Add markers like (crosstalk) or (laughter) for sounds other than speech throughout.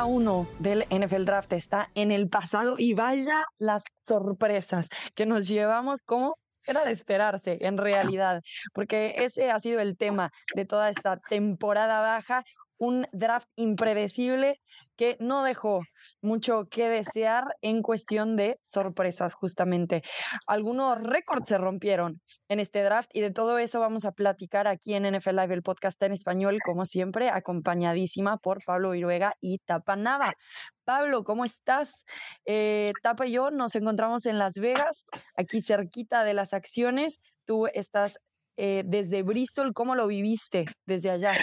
ronda 1 del NFL Draft está en el pasado y vaya las sorpresas que nos llevamos como era de esperarse en realidad, porque ese ha sido el tema de toda esta temporada baja, un draft impredecible que no dejó mucho que desear en cuestión de sorpresas, justamente. Algunos récords se rompieron en este draft y de todo eso vamos a platicar aquí en NFL Live, el podcast en español, como siempre, acompañadísima por Pablo Viruega y Tapa Nava. Pablo, ¿cómo estás? Eh, Tapa y yo nos encontramos en Las Vegas, aquí cerquita de las acciones. Tú estás eh, desde Bristol, ¿cómo lo viviste desde allá?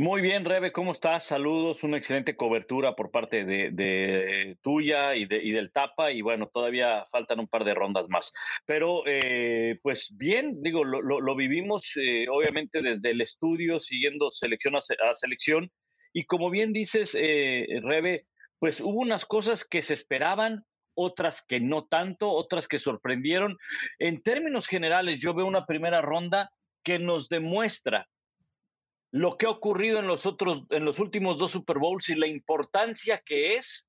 Muy bien, Rebe, ¿cómo estás? Saludos, una excelente cobertura por parte de, tuya y, de, del Tapa, y bueno, todavía faltan un par de rondas más. Pero, eh, pues bien, digo, lo, vivimos eh, obviamente desde el estudio, siguiendo selección a, selección, y como bien dices, eh, Rebe, pues hubo unas cosas que se esperaban, otras que no tanto, otras que sorprendieron. En términos generales, yo veo una primera ronda que nos demuestra lo que ha ocurrido en los otros, en los últimos dos Super Bowls y la importancia que es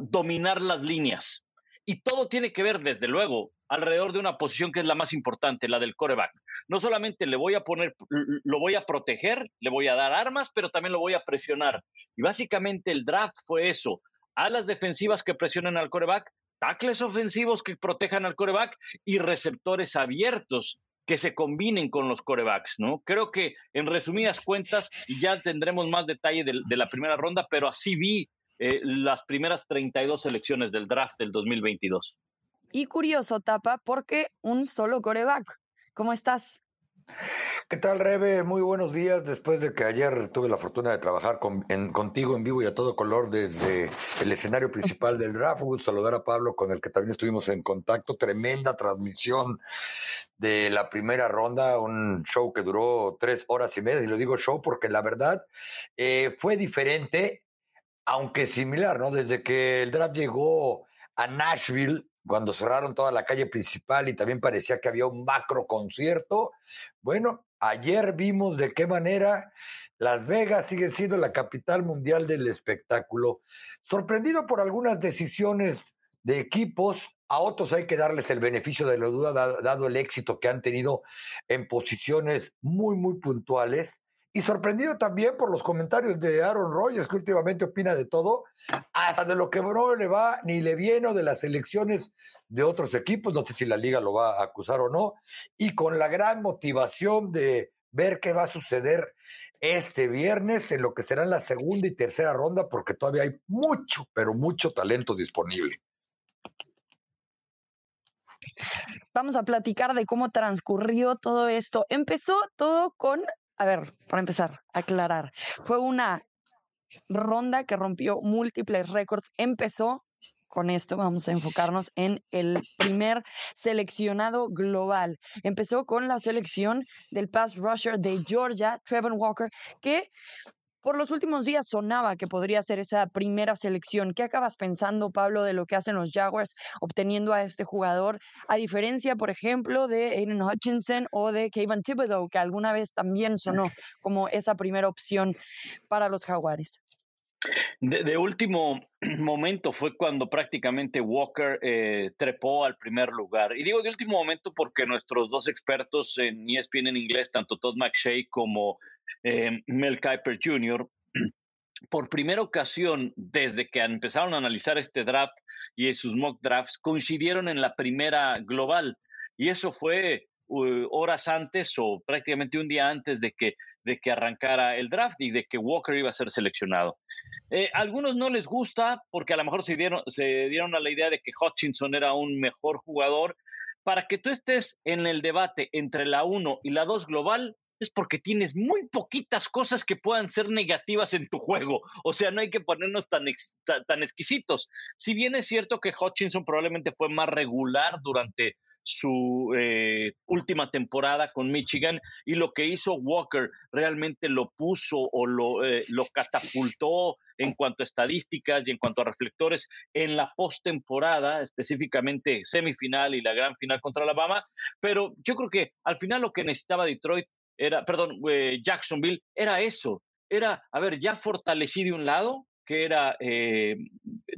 dominar las líneas. Y todo tiene que ver, desde luego, alrededor de una posición que es la más importante, la del coreback. No solamente le voy a poner, lo voy a proteger, le voy a dar armas, pero también lo voy a presionar. Y básicamente el draft fue eso. Alas defensivas que presionen al coreback, tackles ofensivos que protejan al coreback y receptores abiertos que se combinen con los corebacks, ¿no? Creo que en resumidas cuentas ya tendremos más detalle de, la primera ronda, pero así vi eh, las primeras 32 selecciones del draft del 2022. Y curioso, Tapa, porque un solo coreback. ¿Cómo estás? ¿Qué tal, Rebe? Muy buenos días. Después de que ayer tuve la fortuna de trabajar contigo en vivo y a todo color desde el escenario principal del draft, saludar a Pablo, con el que también estuvimos en contacto. Tremenda transmisión de la primera ronda, un show que duró tres horas y media. Y lo digo show porque la verdad eh, fue diferente, aunque similar, ¿no? Desde que el draft llegó a Nashville, cuando cerraron toda la calle principal y también parecía que había un macro concierto. Bueno, ayer vimos de qué manera Las Vegas sigue siendo la capital mundial del espectáculo. Sorprendido por algunas decisiones de equipos, a otros hay que darles el beneficio de la duda, dado el éxito que han tenido en posiciones muy, muy puntuales. Y sorprendido también por los comentarios de Aaron Rodgers, que últimamente opina de todo, hasta de lo que no le va ni le viene de las elecciones de otros equipos, no sé si la liga lo va a acusar o no, y con la gran motivación de ver qué va a suceder este viernes en lo que será la segunda y tercera ronda, porque todavía hay mucho, pero mucho talento disponible. Vamos a platicar de cómo transcurrió todo esto. Empezó todo con a ver, para empezar, aclarar. Fue una ronda que rompió múltiples récords. Empezó con esto, vamos a enfocarnos en el primer seleccionado global. Empezó con la selección del pass rusher de Georgia, Trevor Walker, que por los últimos días sonaba que podría ser esa primera selección. ¿Qué acabas pensando, Pablo, de lo que hacen los Jaguars obteniendo a este jugador? A diferencia, por ejemplo, de Aiden Hutchinson o de Kevin Thibodeau, que alguna vez también sonó como esa primera opción para los Jaguares. De, último (clears throat) momento fue cuando prácticamente Walker eh, trepó al primer lugar. Y digo de último momento porque nuestros dos expertos en ESPN en inglés, tanto Todd McShay como eh, Mel Kiper Jr., (clears throat) por primera ocasión desde que empezaron a analizar este draft y sus mock drafts, coincidieron en la primera global. Y eso fue uh, horas antes o prácticamente un día antes de que, de que arrancara el draft y de que Walker iba a ser seleccionado. Eh, a algunos no les gusta porque a lo mejor se dieron, se dieron a la idea de que Hutchinson era un mejor jugador. Para que tú estés en el debate entre la 1 y la 2 global, es porque tienes muy poquitas cosas que puedan ser negativas en tu juego. O sea, no hay que ponernos tan, tan exquisitos. Si bien es cierto que Hutchinson probablemente fue más regular durante su eh, última temporada con Michigan y lo que hizo Walker realmente lo puso o lo, eh, lo catapultó en cuanto a estadísticas y en cuanto a reflectores en la postemporada, específicamente semifinal y la gran final contra Alabama. Pero yo creo que al final lo que necesitaba Detroit era, perdón, eh, Jacksonville, era eso. Era, a ver, ya fortalecí de un lado, que era eh,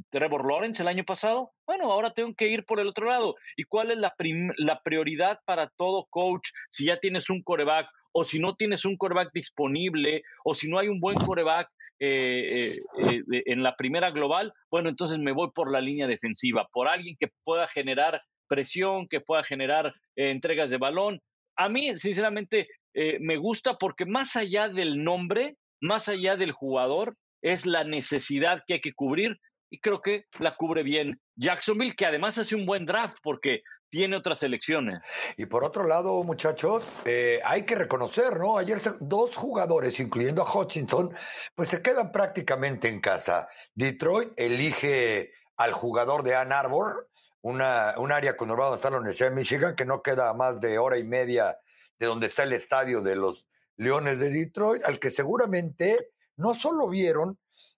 Trevor Lawrence el año pasado. Bueno, ahora tengo que ir por el otro lado. ¿Y cuál es la, la prioridad para todo coach si ya tienes un coreback o si no tienes un coreback disponible o si no hay un buen coreback eh, eh, en la primera global? Bueno, entonces me voy por la línea defensiva, por alguien que pueda generar presión, que pueda generar entregas de balón. A mí, sinceramente, me gusta porque más allá del nombre, más allá del jugador, es la necesidad que hay que cubrir y creo que la cubre bien Jacksonville, que además hace un buen draft porque tiene otras elecciones. Y por otro lado, muchachos, eh, hay que reconocer, ¿no? Ayer dos jugadores, incluyendo a Hutchinson, pues se quedan prácticamente en casa. Detroit elige al jugador de Ann Arbor, una, un área conurbada donde está la Universidad de Michigan, que no queda más de hora y media de donde está el estadio de los Leones de Detroit, al que seguramente no solo vieron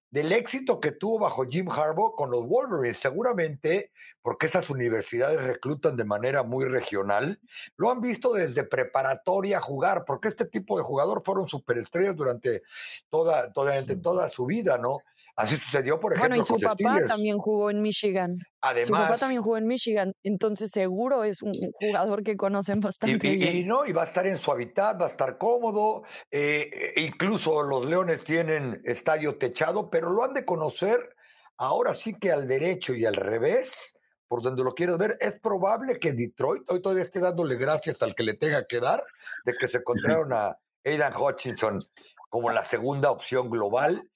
del éxito que tuvo bajo Jim Harbaugh con los Wolverines, seguramente porque esas universidades reclutan de manera muy regional, lo han visto desde preparatoria jugar, porque este tipo de jugador fueron superestrellas durante toda, toda, toda su vida, ¿no? Así sucedió, por ejemplo, bueno, y su papá también jugó en Michigan. Además, su papá también jugó en Michigan, entonces seguro es un jugador que conocen bastante y, bien. Y, no, y va a estar en su hábitat, va a estar cómodo. Eh, incluso los Leones tienen estadio techado, pero lo han de conocer ahora sí que al derecho y al revés por donde lo quieres ver, es probable que Detroit hoy todavía esté dándole gracias al que le tenga que dar de que se encontraron a Aidan Hutchinson como la segunda opción global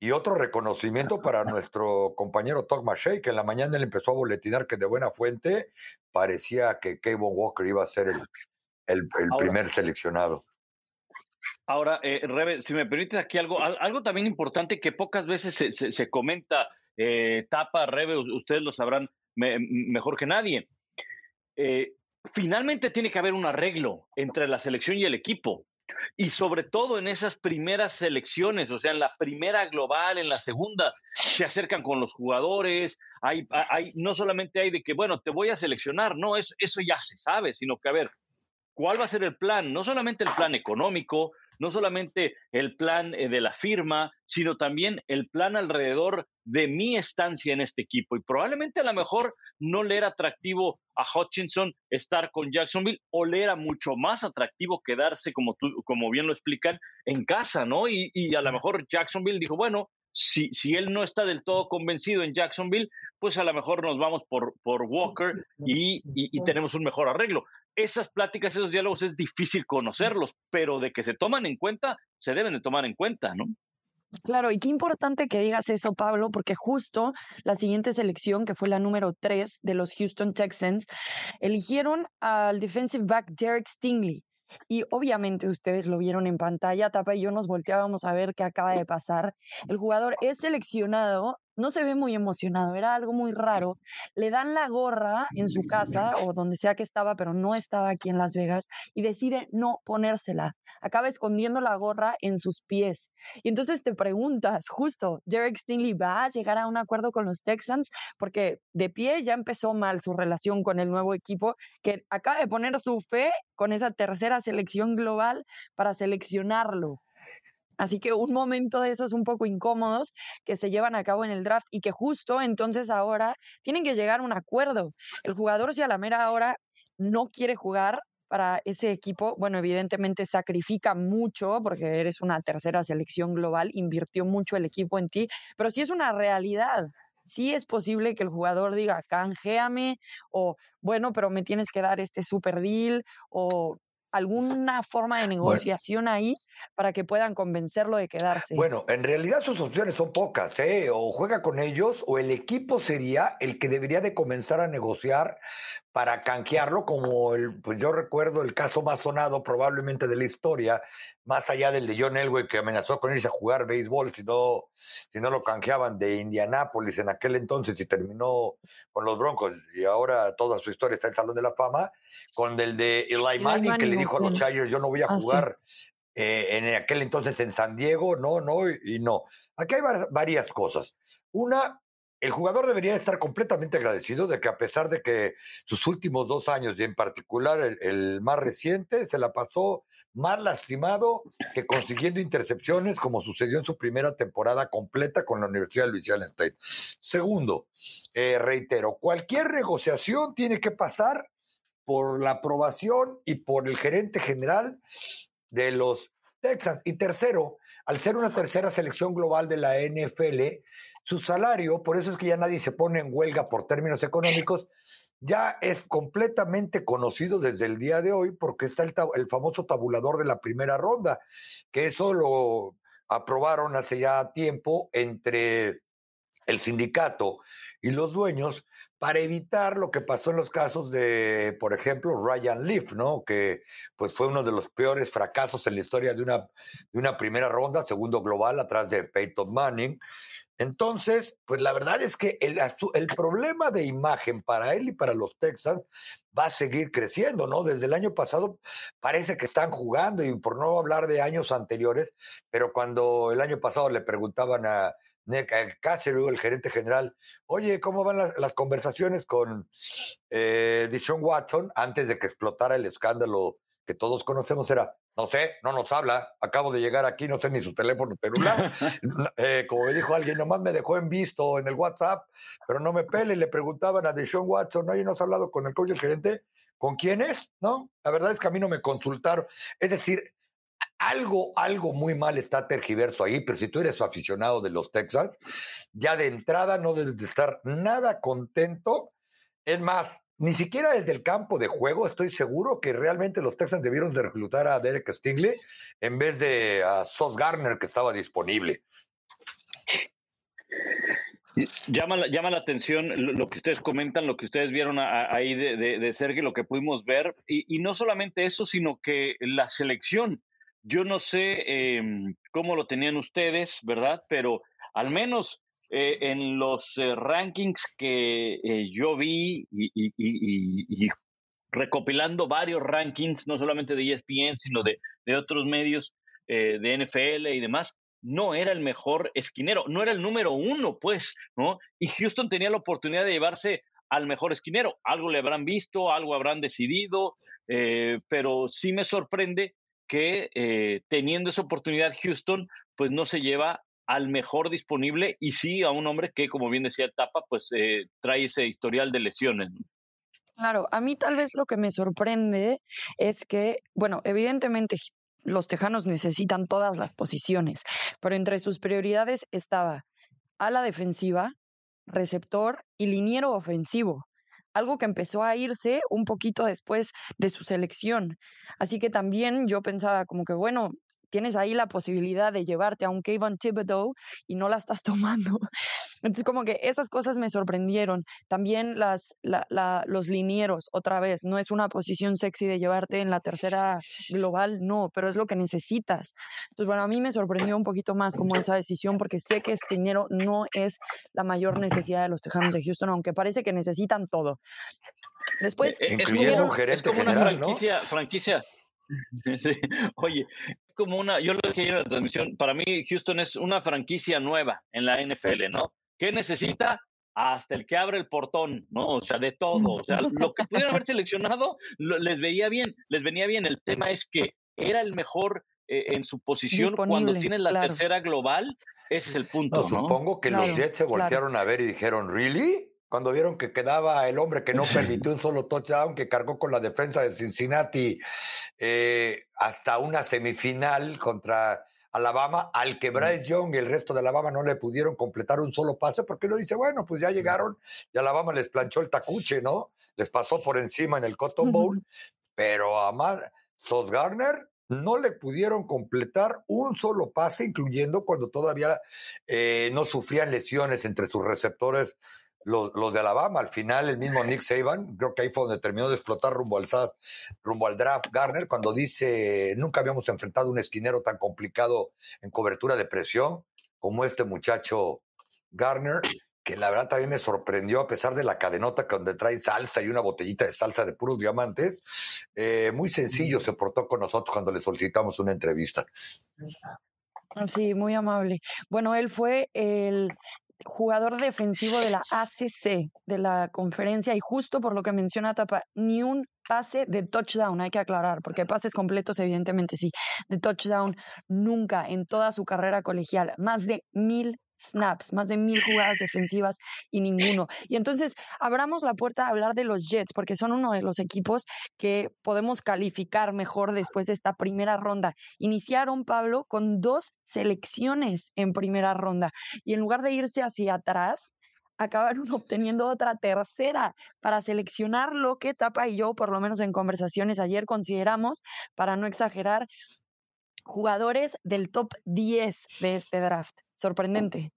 y otro reconocimiento para nuestro compañero Todd McShay, que en la mañana le empezó a boletinar que de buena fuente parecía que Kevin Walker iba a ser el, el, primer seleccionado. Ahora, eh, Rebe, si me permites aquí algo, algo también importante que pocas veces se, se, comenta, eh, Tapa, Rebe, ustedes lo sabrán, mejor que nadie. Eh, finalmente tiene que haber un arreglo entre la selección y el equipo. Y sobre todo en esas primeras selecciones, o sea, en la primera global, en la segunda, se acercan con los jugadores, hay, hay, no solamente hay de que, bueno, te voy a seleccionar, no, eso, eso ya se sabe, sino que, a ver, ¿cuál va a ser el plan? No solamente el plan económico, no solamente el plan eh, de la firma, sino también el plan alrededor de mi estancia en este equipo. Y probablemente a lo mejor no le era atractivo a Hutchinson estar con Jacksonville o le era mucho más atractivo quedarse, como, tú, como bien lo explican, en casa, ¿no? Y, y a lo mejor Jacksonville dijo, bueno, si, si, él no está del todo convencido en Jacksonville, pues a lo mejor nos vamos por, por Walker y, y, tenemos un mejor arreglo esas pláticas, esos diálogos es difícil conocerlos, pero de que se toman en cuenta, se deben de tomar en cuenta, ¿no? Claro, y qué importante que digas eso, Pablo, porque justo la siguiente selección, que fue la número 3 de los Houston Texans, eligieron al defensive back Derek Stingley. Y obviamente ustedes lo vieron en pantalla, Tapa y yo nos volteábamos a ver qué acaba de pasar. El jugador es seleccionado no se ve muy emocionado, era algo muy raro. Le dan la gorra en su casa o donde sea que estaba, pero no estaba aquí en Las Vegas y decide no ponérsela. Acaba escondiendo la gorra en sus pies. Y entonces te preguntas, justo, Derek Stingley va a llegar a un acuerdo con los Texans porque de pie ya empezó mal su relación con el nuevo equipo que acaba de poner su fe con esa tercera selección global para seleccionarlo. Así que un momento de esos un poco incómodos que se llevan a cabo en el draft y que justo entonces ahora tienen que llegar a un acuerdo. El jugador si a la mera hora no quiere jugar para ese equipo, bueno, evidentemente sacrifica mucho porque eres una tercera selección global, invirtió mucho el equipo en ti, pero sí es una realidad. Sí es posible que el jugador diga, canjeame, o bueno, pero me tienes que dar este super deal, o alguna forma de negociación ahí para que puedan convencerlo de quedarse? Bueno, en realidad sus opciones son pocas, ¿eh? O juega con ellos o el equipo sería el que debería de comenzar a negociar para canjearlo, como el, pues yo recuerdo el caso más sonado probablemente de la historia, más allá del de John Elway que amenazó con irse a jugar béisbol si no, si no lo canjeaban de Indianápolis en aquel entonces y terminó con los Broncos y ahora toda su historia está en el Salón de la Fama, con el de Eli Manning, que le dijo a los Chargers yo no voy a ah, jugar eh, en aquel entonces en San Diego, no, no y no. Aquí hay varias cosas. Una, el jugador debería estar completamente agradecido de que a pesar de que sus últimos dos años, y en particular el, más reciente, se la pasó más lastimado que consiguiendo intercepciones, como sucedió en su primera temporada completa con la Universidad de Louisiana State. Segundo, eh, reitero, cualquier negociación tiene que pasar por la aprobación y por el gerente general de los Texas. Y tercero, al ser una tercera selección global de la NFL, su salario, por eso es que ya nadie se pone en huelga por términos económicos, ya es completamente conocido desde el día de hoy porque está el, el famoso tabulador de la primera ronda, que eso lo aprobaron hace ya tiempo entre el sindicato y los dueños para evitar lo que pasó en los casos de, por ejemplo, Ryan Leaf, ¿no? Que pues fue uno de los peores fracasos en la historia de una, de una primera ronda, segundo global, atrás de Peyton Manning. Entonces, pues la verdad es que el, el problema de imagen para él y para los Texans va a seguir creciendo, ¿no? Desde el año pasado parece que están jugando y por no hablar de años anteriores, pero cuando el año pasado le preguntaban a, Nick el gerente general, oye, ¿cómo van las, conversaciones con eh, Dishon Watson antes de que explotara el escándalo que todos conocemos? Era, no sé, no nos habla, acabo de llegar aquí, no sé ni su teléfono celular. (laughs) eh, como me dijo alguien, nomás me dejó en visto en el WhatsApp, pero no me pele. Le preguntaban a Dishon Watson, oye, ¿no has hablado con el coach del gerente? ¿Con quién es? ¿No? La verdad es que a mí no me consultaron. Es decir, algo, algo muy mal está tergiverso ahí, pero si tú eres aficionado de los Texans, ya de entrada no debes de estar nada contento. Es más, ni siquiera desde el campo de juego estoy seguro que realmente los Texans debieron de reclutar a Derek Stingley en vez de a Sos Garner que estaba disponible. Llama, llama la atención lo que ustedes comentan, lo que ustedes vieron ahí de, de, Sergio, lo que pudimos ver, y, no solamente eso, sino que la selección yo no sé em, cómo lo tenían ustedes, ¿verdad? Pero al menos eh, en los eh, rankings que eh, yo vi y, recopilando varios rankings, no solamente de ESPN, sino de, de otros medios de NFL y demás, no era el mejor esquinero, no era el número uno, pues, ¿no? Y Houston tenía la oportunidad de llevarse al mejor esquinero. Algo le habrán visto, algo habrán decidido, pero sí me sorprende que eh, teniendo esa oportunidad Houston, pues no se lleva al mejor disponible y sí a un hombre que, como bien decía Tapa, pues eh, trae ese historial de lesiones. Claro, a mí tal vez lo que me sorprende es que, bueno, evidentemente los tejanos necesitan todas las posiciones, pero entre sus prioridades estaba a la defensiva, receptor y liniero ofensivo algo que empezó a irse un poquito después de su selección. Así que también yo pensaba como que, bueno, tienes ahí la posibilidad de llevarte a un Kevin Thibodeau y no la estás (laughs) tomando. Entonces, como que esas cosas me sorprendieron. También las, los linieros, otra vez, no es una posición sexy de llevarte en la tercera global, no, pero es lo que necesitas. Entonces, bueno, a mí me sorprendió un poquito más como esa decisión, porque sé que esquinero no es la mayor necesidad de los Tejanos de Houston, aunque parece que necesitan todo. Después, es, como, es como una franquicia, franquicia (laughs) Oye, como una, yo lo dije en la transmisión, para mí Houston es una franquicia nueva en la NFL, ¿no? ¿Qué necesita? Hasta el que abre el portón, ¿no? O sea, de todo. O sea, lo que pudieron haber seleccionado les veía bien, les venía bien. El tema es que era el mejor eh, en su posición cuando tienes la tercera global. Ese es el punto. No, Supongo que los Jets se voltearon a ver y dijeron, ¿really? Cuando vieron que quedaba el hombre que no permitió un solo touchdown, que cargó con la defensa de Cincinnati eh, hasta una semifinal contra Alabama, al que Bryce Young y el resto de Alabama no le pudieron completar un solo pase, porque uno dice, bueno, pues ya llegaron y Alabama les planchó el tacuche, ¿no? Les pasó por encima en el Cotton Bowl, pero a Sos Garner no le pudieron completar un solo pase, incluyendo cuando todavía eh, no sufrían lesiones entre sus receptores los, de Alabama. Al final, el mismo Nick Saban, creo que ahí fue donde terminó de explotar rumbo al, rumbo al draft Garner, cuando dice, nunca habíamos enfrentado un esquinero tan complicado en cobertura de presión como este muchacho Garner, que la verdad también me sorprendió, a pesar de la cadenota donde trae salsa y una botellita de salsa de puros diamantes. Eh, muy sencillo se portó con nosotros cuando le solicitamos una entrevista. Sí, muy amable. Bueno, él fue el jugador defensivo de la ACC, de la conferencia, y justo por lo que menciona Tapa, ni un pase de touchdown, hay que aclarar, porque pases completos evidentemente sí, de touchdown nunca en toda su carrera colegial, más de mil snaps, más de mil jugadas defensivas y ninguno. Y entonces abramos la puerta a hablar de los Jets, porque son uno de los equipos que podemos calificar mejor después de esta primera ronda. Iniciaron, Pablo, con dos selecciones en primera ronda y en lugar de irse hacia atrás, acabaron (laughs) obteniendo otra tercera para seleccionar lo que Tapa y yo, por lo menos en conversaciones ayer, consideramos, para no exagerar, jugadores del top 10 de este draft. Sorprendente.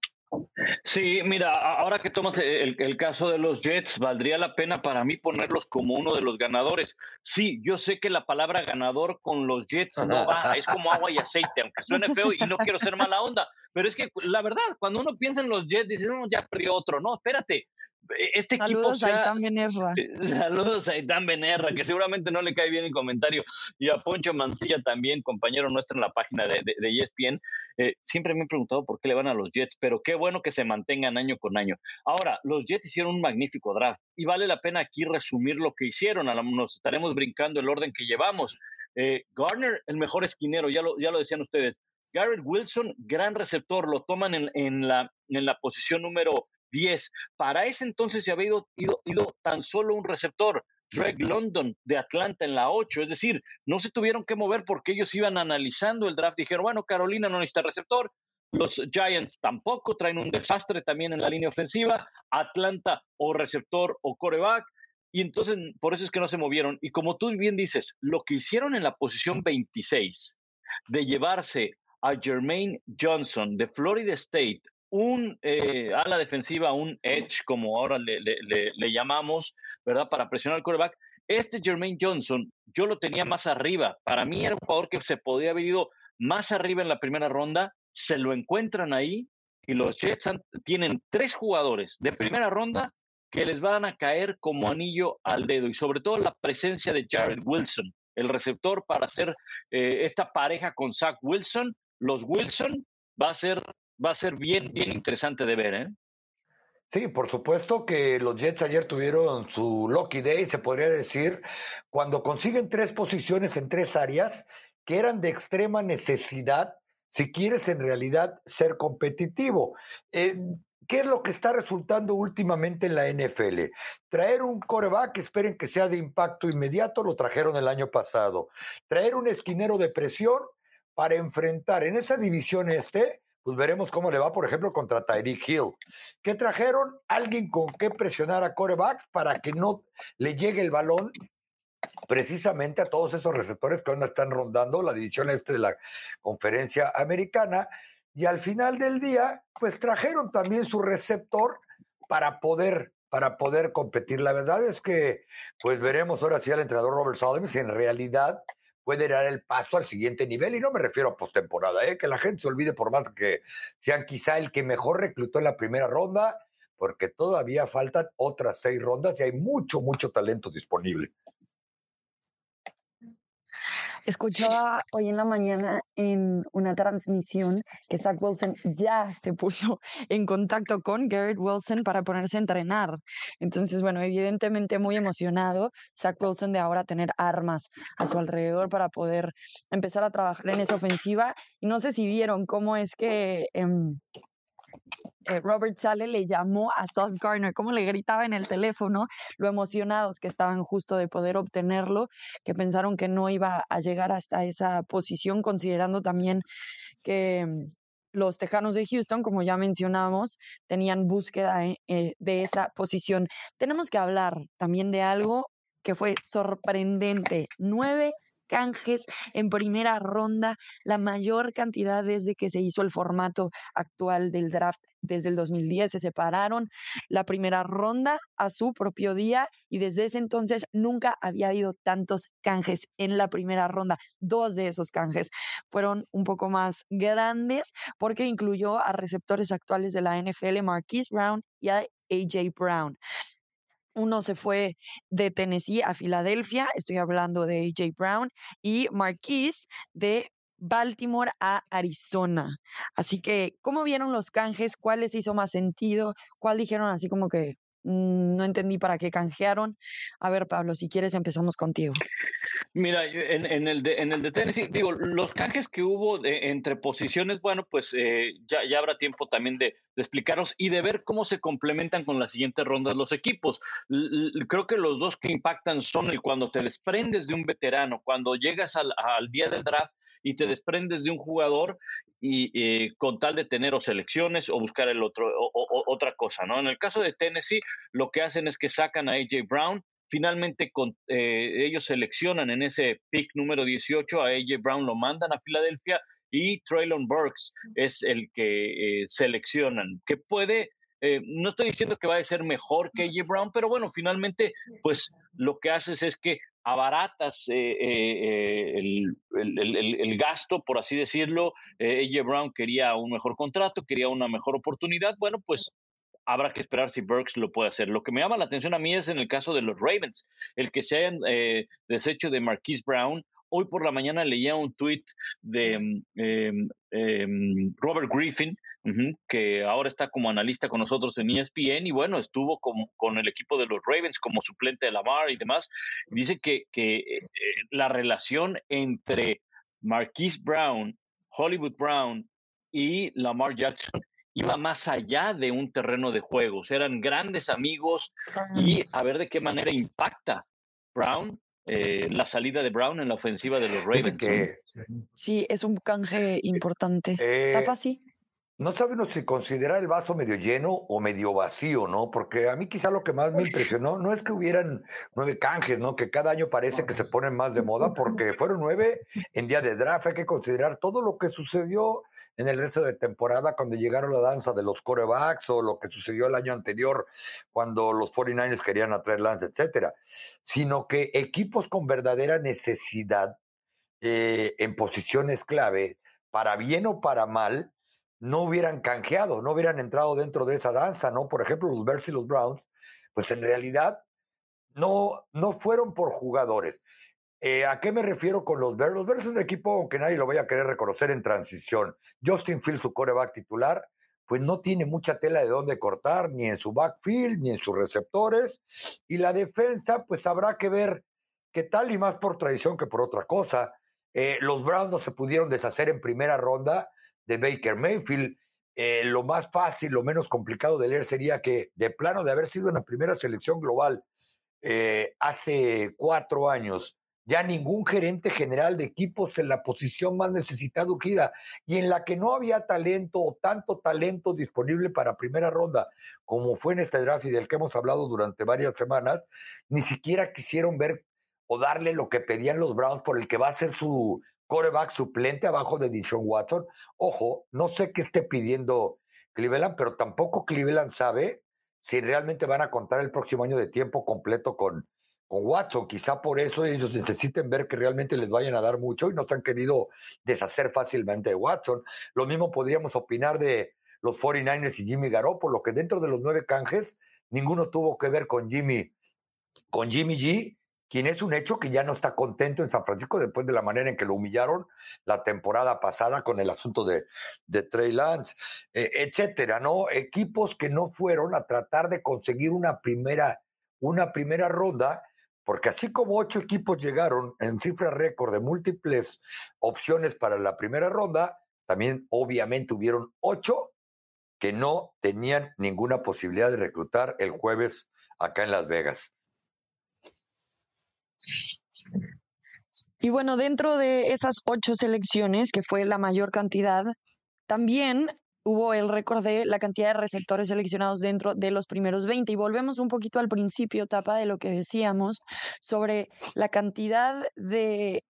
Sí, mira, ahora que tomas el, caso de los Jets, valdría la pena para mí ponerlos como uno de los ganadores. Sí, yo sé que la palabra ganador con los Jets no va, es como agua y aceite, aunque suene feo y no quiero ser mala onda, pero es que la verdad, cuando uno piensa en los Jets, dice, no, ya perdió otro, no, espérate, e, este equipo Saludos a Itán Benerra. (laughs) Saludos a Itán Benerra, que seguramente no le cae bien el comentario, y a Poncho Mancilla también, compañero nuestro en la página de, de, ESPN. Eh, siempre me han preguntado por qué le van a los Jets, pero qué bueno que se mantengan año con año. Ahora, los Jets hicieron un magnífico draft y vale la pena aquí resumir lo que hicieron. Nos estaremos brincando el orden que llevamos. Eh, Garner, el mejor esquinero, ya lo, ya lo decían ustedes. Garrett Wilson, gran receptor, lo toman en, en, la, en la posición número 10. Para ese entonces se había ido, tan solo un receptor, Greg London de Atlanta en la 8. Es decir, no se tuvieron que mover porque ellos iban analizando el draft. Dijeron, bueno, Carolina no necesita receptor. Los Giants tampoco traen un desastre también en la línea ofensiva. Atlanta o receptor o coreback. Y entonces por eso es que no se movieron. Y como tú bien dices, lo que hicieron en la posición 26 de llevarse a Jermaine Johnson de Florida State un eh, ala defensiva, un edge, como ahora le, le, llamamos, ¿verdad? Para presionar al quarterback. Este Jermaine Johnson, yo lo tenía más arriba. Para mí era un jugador que se podía haber ido más arriba en la primera ronda. Se lo encuentran ahí y los Jets tienen tres jugadores de primera ronda que les van a caer como anillo al dedo y sobre todo la presencia de Jared Wilson, el receptor para hacer eh, esta pareja con Zach Wilson. Los Wilson va a ser va a ser bien, bien interesante de ver, ¿eh? Sí, por supuesto que los Jets ayer tuvieron su lucky day, se podría decir, cuando consiguen tres posiciones en tres áreas que eran de extrema necesidad si quieres en realidad ser competitivo. Eh, ¿Qué es lo que está resultando últimamente en la NFL? Traer un coreback, esperen que sea de impacto inmediato, lo trajeron el año pasado. Traer un esquinero de presión para enfrentar en esa división este pues veremos cómo le va, por ejemplo, contra Tyreek Hill. ¿Qué trajeron? Alguien con que presionar a corebacks para que no le llegue el balón precisamente a todos esos receptores que ahora están rondando la división este de la conferencia americana. Y al final del día, pues trajeron también su receptor para poder para poder competir. La verdad es que, pues veremos ahora sí al entrenador Robert Salem si en realidad puede dar el paso al siguiente nivel, y no me refiero a postemporada, ¿eh? que la gente se olvide por más que sean quizá el que mejor reclutó en la primera ronda, porque todavía faltan otras seis rondas y hay mucho, mucho talento disponible. Escuchaba hoy en la mañana en una transmisión que Zach Wilson ya se puso (laughs) en contacto con Garrett Wilson para ponerse a entrenar. Entonces, bueno, evidentemente muy emocionado Zach Wilson de ahora tener armas a su alrededor para poder empezar a trabajar en esa ofensiva. Y no sé si vieron cómo es que... Em, eh, Robert Sale le llamó a Sauce Garner, cómo le gritaba en el teléfono, lo emocionados que estaban justo de poder obtenerlo, que pensaron que no iba a llegar hasta esa posición, considerando también que mm, los Tejanos de Houston, como ya mencionamos, tenían búsqueda eh, eh, de esa posición. Tenemos que hablar también de algo que fue sorprendente. Nueve canjes en primera ronda, la mayor cantidad desde que se hizo el formato actual del draft desde el 2010. Se separaron la primera ronda a su propio día y desde ese entonces nunca había habido tantos canjes en la primera ronda. Dos de esos canjes fueron un poco más grandes porque incluyó a receptores actuales de la NFL, Marquise Brown y a AJ Brown. Uno se fue de Tennessee a Filadelfia, estoy hablando de AJ Brown, y Marquise de Baltimore a Arizona. Así que, ¿cómo vieron los canjes? ¿Cuál les hizo más sentido? ¿Cuál dijeron así como que no entendí para qué canjearon? A ver, Pablo, si quieres empezamos contigo. Mira, en, el de, en el de Tennessee, digo, los canjes que hubo entre posiciones, bueno, pues eh, ya, ya habrá tiempo también de, de, explicaros y de ver cómo se complementan con la siguiente ronda de los equipos. creo que los dos que impactan son el cuando te desprendes de un veterano, cuando llegas al día del draft y te desprendes de un jugador y eh, con tal de tener o selecciones o buscar el otro o, otra cosa, ¿no? En el caso de Tennessee, lo que hacen es que sacan a AJ Brown, finalmente con, eh, ellos seleccionan en ese pick número 18 a AJ Brown, lo mandan a Filadelfia y Traylon Burks es el que eh, seleccionan, que puede no estoy diciendo que va a ser mejor que AJ Brown, pero bueno, finalmente, pues lo que haces es que abaratas eh, eh, el, el, gasto, por así decirlo. Eh, AJ Brown quería un mejor contrato, quería una mejor oportunidad. Bueno, pues habrá que esperar si Burks lo puede hacer. Lo que me llama la atención a mí es en el caso de los Ravens, el que se hayan deshecho de Marquise Brown. Hoy por la mañana leía un tweet de em, em, em, Robert Griffin, que ahora está como analista con nosotros en ESPN y bueno, estuvo con, con el equipo de los Ravens como suplente de Lamar y demás. Dice que, que eh, la relación entre Marquise Brown, Hollywood Brown y Lamar Jackson iba más allá de un terreno de juegos, eran grandes amigos y a ver de qué manera impacta Brown eh, la salida de Brown en la ofensiva de los Ravens. sí, es un canje importante. Eh, sí? no sabemos si considerar el vaso medio lleno o medio vacío, ¿no? Porque a mí quizá lo que más me impresionó no es que hubieran nueve canjes, ¿no? Que cada año parece que se ponen más de moda, porque fueron nueve en día de draft. Hay que considerar todo lo que sucedió en el resto de temporada cuando llegaron la danza de los corebacks o lo que sucedió el año anterior cuando los 49ers querían atraer Lance, etcétera. Sino que equipos con verdadera necesidad eh, en posiciones clave, para bien o para mal, no hubieran canjeado, no hubieran entrado dentro de esa danza, ¿no? Por ejemplo, los Bears y los Browns, pues en realidad no, no fueron por jugadores. Eh, ¿A qué me refiero con los Bears? Los Bears es un equipo, aunque nadie lo vaya a querer reconocer, en transición. Justin Fields, su coreback titular, pues no tiene mucha tela de dónde cortar, ni en su backfield, ni en sus receptores. Y la defensa, pues habrá que ver qué tal, y más por tradición que por otra cosa. Eh, los Browns no se pudieron deshacer en primera ronda de Baker Mayfield. Eh, lo más fácil, lo menos complicado de leer sería que de plano de haber sido en la primera selección global hace cuatro años, ya ningún gerente general de equipos en la posición más necesitada gira y en la que no había talento o tanto talento disponible para primera ronda como fue en este draft y del que hemos hablado durante varias semanas, ni siquiera quisieron ver o darle lo que pedían los Browns por el que va a ser su coreback suplente abajo de Dishon Watson. Ojo, no sé qué esté pidiendo Cleveland, pero tampoco Cleveland sabe si realmente van a contar el próximo año de tiempo completo con, con Watson. Quizá por eso ellos necesiten ver que realmente les vayan a dar mucho y no se han querido deshacer fácilmente de Watson. Lo mismo podríamos opinar de los 49ers y Jimmy Garoppolo, que dentro de los nueve canjes, ninguno tuvo que ver con Jimmy, con Jimmy G quien es un hecho que ya no está contento en San Francisco después de la manera en que lo humillaron la temporada pasada con el asunto de, de Trey Lance, eh, etcétera, ¿no? Equipos que no fueron a tratar de conseguir una primera, una primera ronda, porque así como ocho equipos llegaron en cifra récord de múltiples opciones para la primera ronda, también obviamente hubieron ocho que no tenían ninguna posibilidad de reclutar el jueves acá en Las Vegas. Y bueno, dentro de esas ocho selecciones, que fue la mayor cantidad, también hubo el récord de la cantidad de receptores seleccionados dentro de los primeros 20. Y volvemos un poquito al principio, Tapa, de lo que decíamos sobre la cantidad de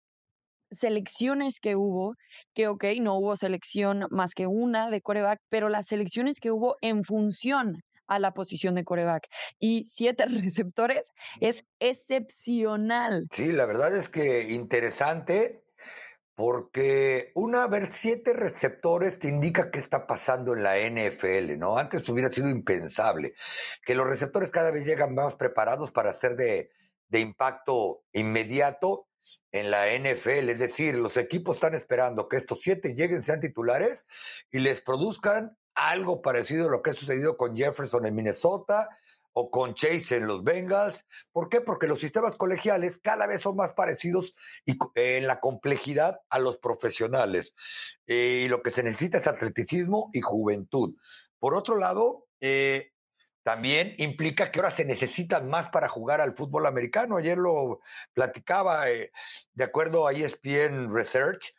selecciones que hubo, que ok, no hubo selección más que una de coreback, pero las selecciones que hubo en función a la posición de coreback. Y siete (laughs) receptores es excepcional. Sí, la verdad es que interesante porque una ver siete receptores te indica qué está pasando en la NFL, ¿no? Antes hubiera sido impensable que los receptores cada vez llegan más preparados para ser de, de impacto inmediato en la NFL. Es decir, los equipos están esperando que estos siete lleguen, sean titulares y les produzcan algo parecido a lo que ha sucedido con Jefferson en Minnesota o con Chase en los Bengals. ¿Por qué? Porque los sistemas colegiales cada vez son más parecidos y, en la complejidad a los profesionales. Eh, y lo que se necesita es atleticismo y juventud. Por otro lado, eh, también implica que ahora se necesitan más para jugar al fútbol americano. Ayer lo platicaba, eh, de acuerdo a ESPN Research,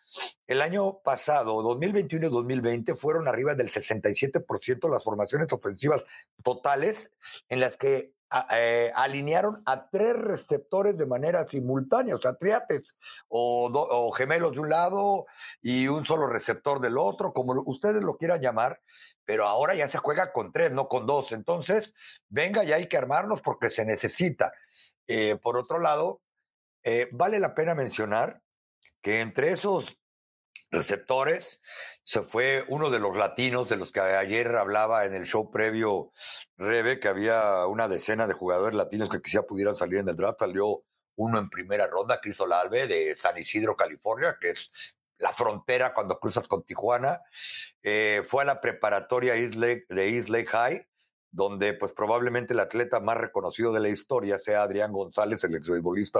el año pasado, 2021 y 2020, fueron arriba del 67% las formaciones ofensivas totales en las que eh, alinearon a tres receptores de manera simultánea, o sea, triates o, gemelos de un lado y un solo receptor del otro, como ustedes lo quieran llamar pero ahora ya se juega con tres, no con dos. Entonces, venga, ya hay que armarnos porque se necesita. Eh, por otro lado, eh, vale la pena mencionar que entre esos receptores se fue uno de los latinos de los que ayer hablaba en el show previo Rebe, que había una decena de jugadores latinos que quizá pudieran salir en el draft. Salió uno en primera ronda, Cristo Lalve, de San Isidro, California, que es la frontera cuando cruzas con Tijuana. Eh, fue a la preparatoria de East Lake High, donde pues probablemente el atleta más reconocido de la historia sea Adrián González, el exbetbolista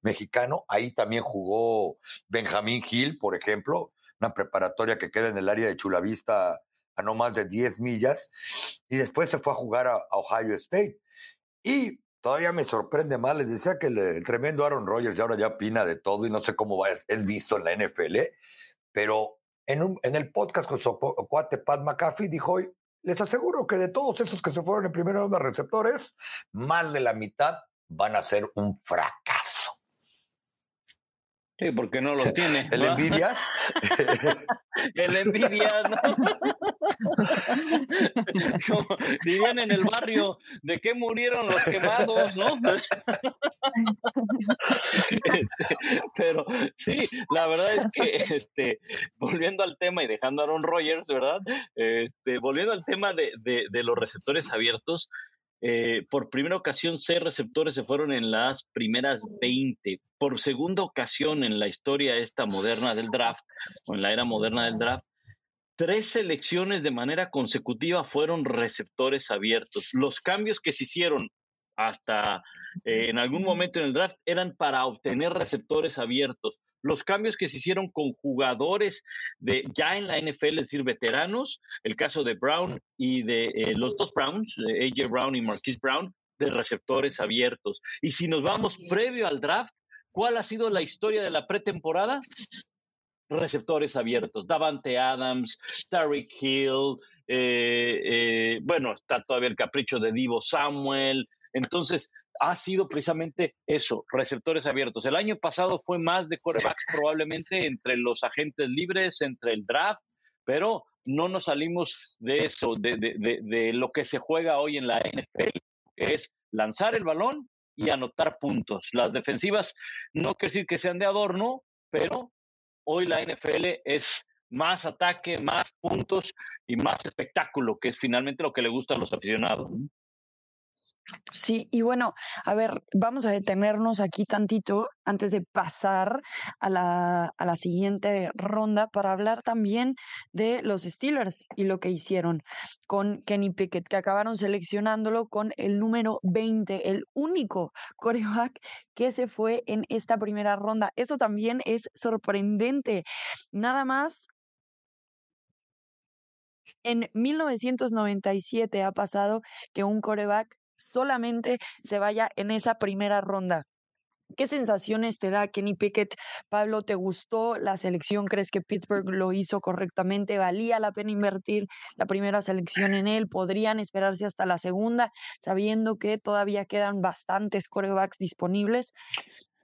mexicano. Ahí también jugó Benjamín Gil, por ejemplo, una preparatoria que queda en el área de Chulavista a no más de 10 millas. Y después se fue a jugar a, Ohio State. Y todavía me sorprende más, les decía que el, tremendo Aaron Rodgers ya ahora ya opina de todo y no sé cómo va él visto en la NFL, pero en, un, en el podcast con su cuate Pat McAfee dijo les aseguro que de todos esos que se fueron en primera ronda receptores, más de la mitad van a ser un fracaso. Sí, porque no lo tiene. ¿El envidias? (laughs) el envidias, ¿no? (laughs) dirían en el barrio, ¿de qué murieron los quemados, no? (laughs) Este, pero sí, la verdad es que, este, volviendo al tema y dejando a Aaron Rodgers, ¿verdad? Este, volviendo al tema de, de los receptores abiertos, eh, por primera ocasión, seis receptores se fueron en las primeras 20. Por segunda ocasión en la historia esta moderna del draft, o en la era moderna del draft, tres selecciones de manera consecutiva fueron receptores abiertos. Los cambios que se hicieron hasta eh, en algún momento en el draft eran para obtener receptores abiertos. Los cambios que se hicieron con jugadores de ya en la NFL, es decir, veteranos, el caso de Brown y de eh, los dos Browns, AJ Brown y Marquise Brown, de receptores abiertos. Y si nos vamos previo al draft, ¿cuál ha sido la historia de la pretemporada? receptores abiertos, Davante Adams, Tariq Hill, eh, bueno, está todavía el capricho de Divo Samuel, entonces, ha sido precisamente eso, receptores abiertos. El año pasado fue más de corebacks probablemente entre los agentes libres, entre el draft, pero no nos salimos de eso, de, lo que se juega hoy en la NFL, que es lanzar el balón y anotar puntos. Las defensivas no quiere decir que sean de adorno, pero hoy la NFL es más ataque, más puntos y más espectáculo, que es finalmente lo que le gusta a los aficionados. Sí, y bueno, a ver, vamos a detenernos aquí tantito antes de pasar a la, a la siguiente ronda para hablar también de los Steelers y lo que hicieron con Kenny Pickett, que acabaron seleccionándolo con el número 20, el único (laughs) coreback que se fue en esta primera ronda. Eso también es sorprendente. Nada más en 1997 ha pasado que un coreback solamente se vaya en esa primera ronda. ¿Qué sensaciones te da Kenny Pickett? Pablo, ¿te gustó la selección? ¿Crees que Pittsburgh lo hizo correctamente? ¿Valía la pena invertir la primera selección en él? ¿Podrían esperarse hasta la segunda, sabiendo que todavía quedan bastantes corebacks disponibles?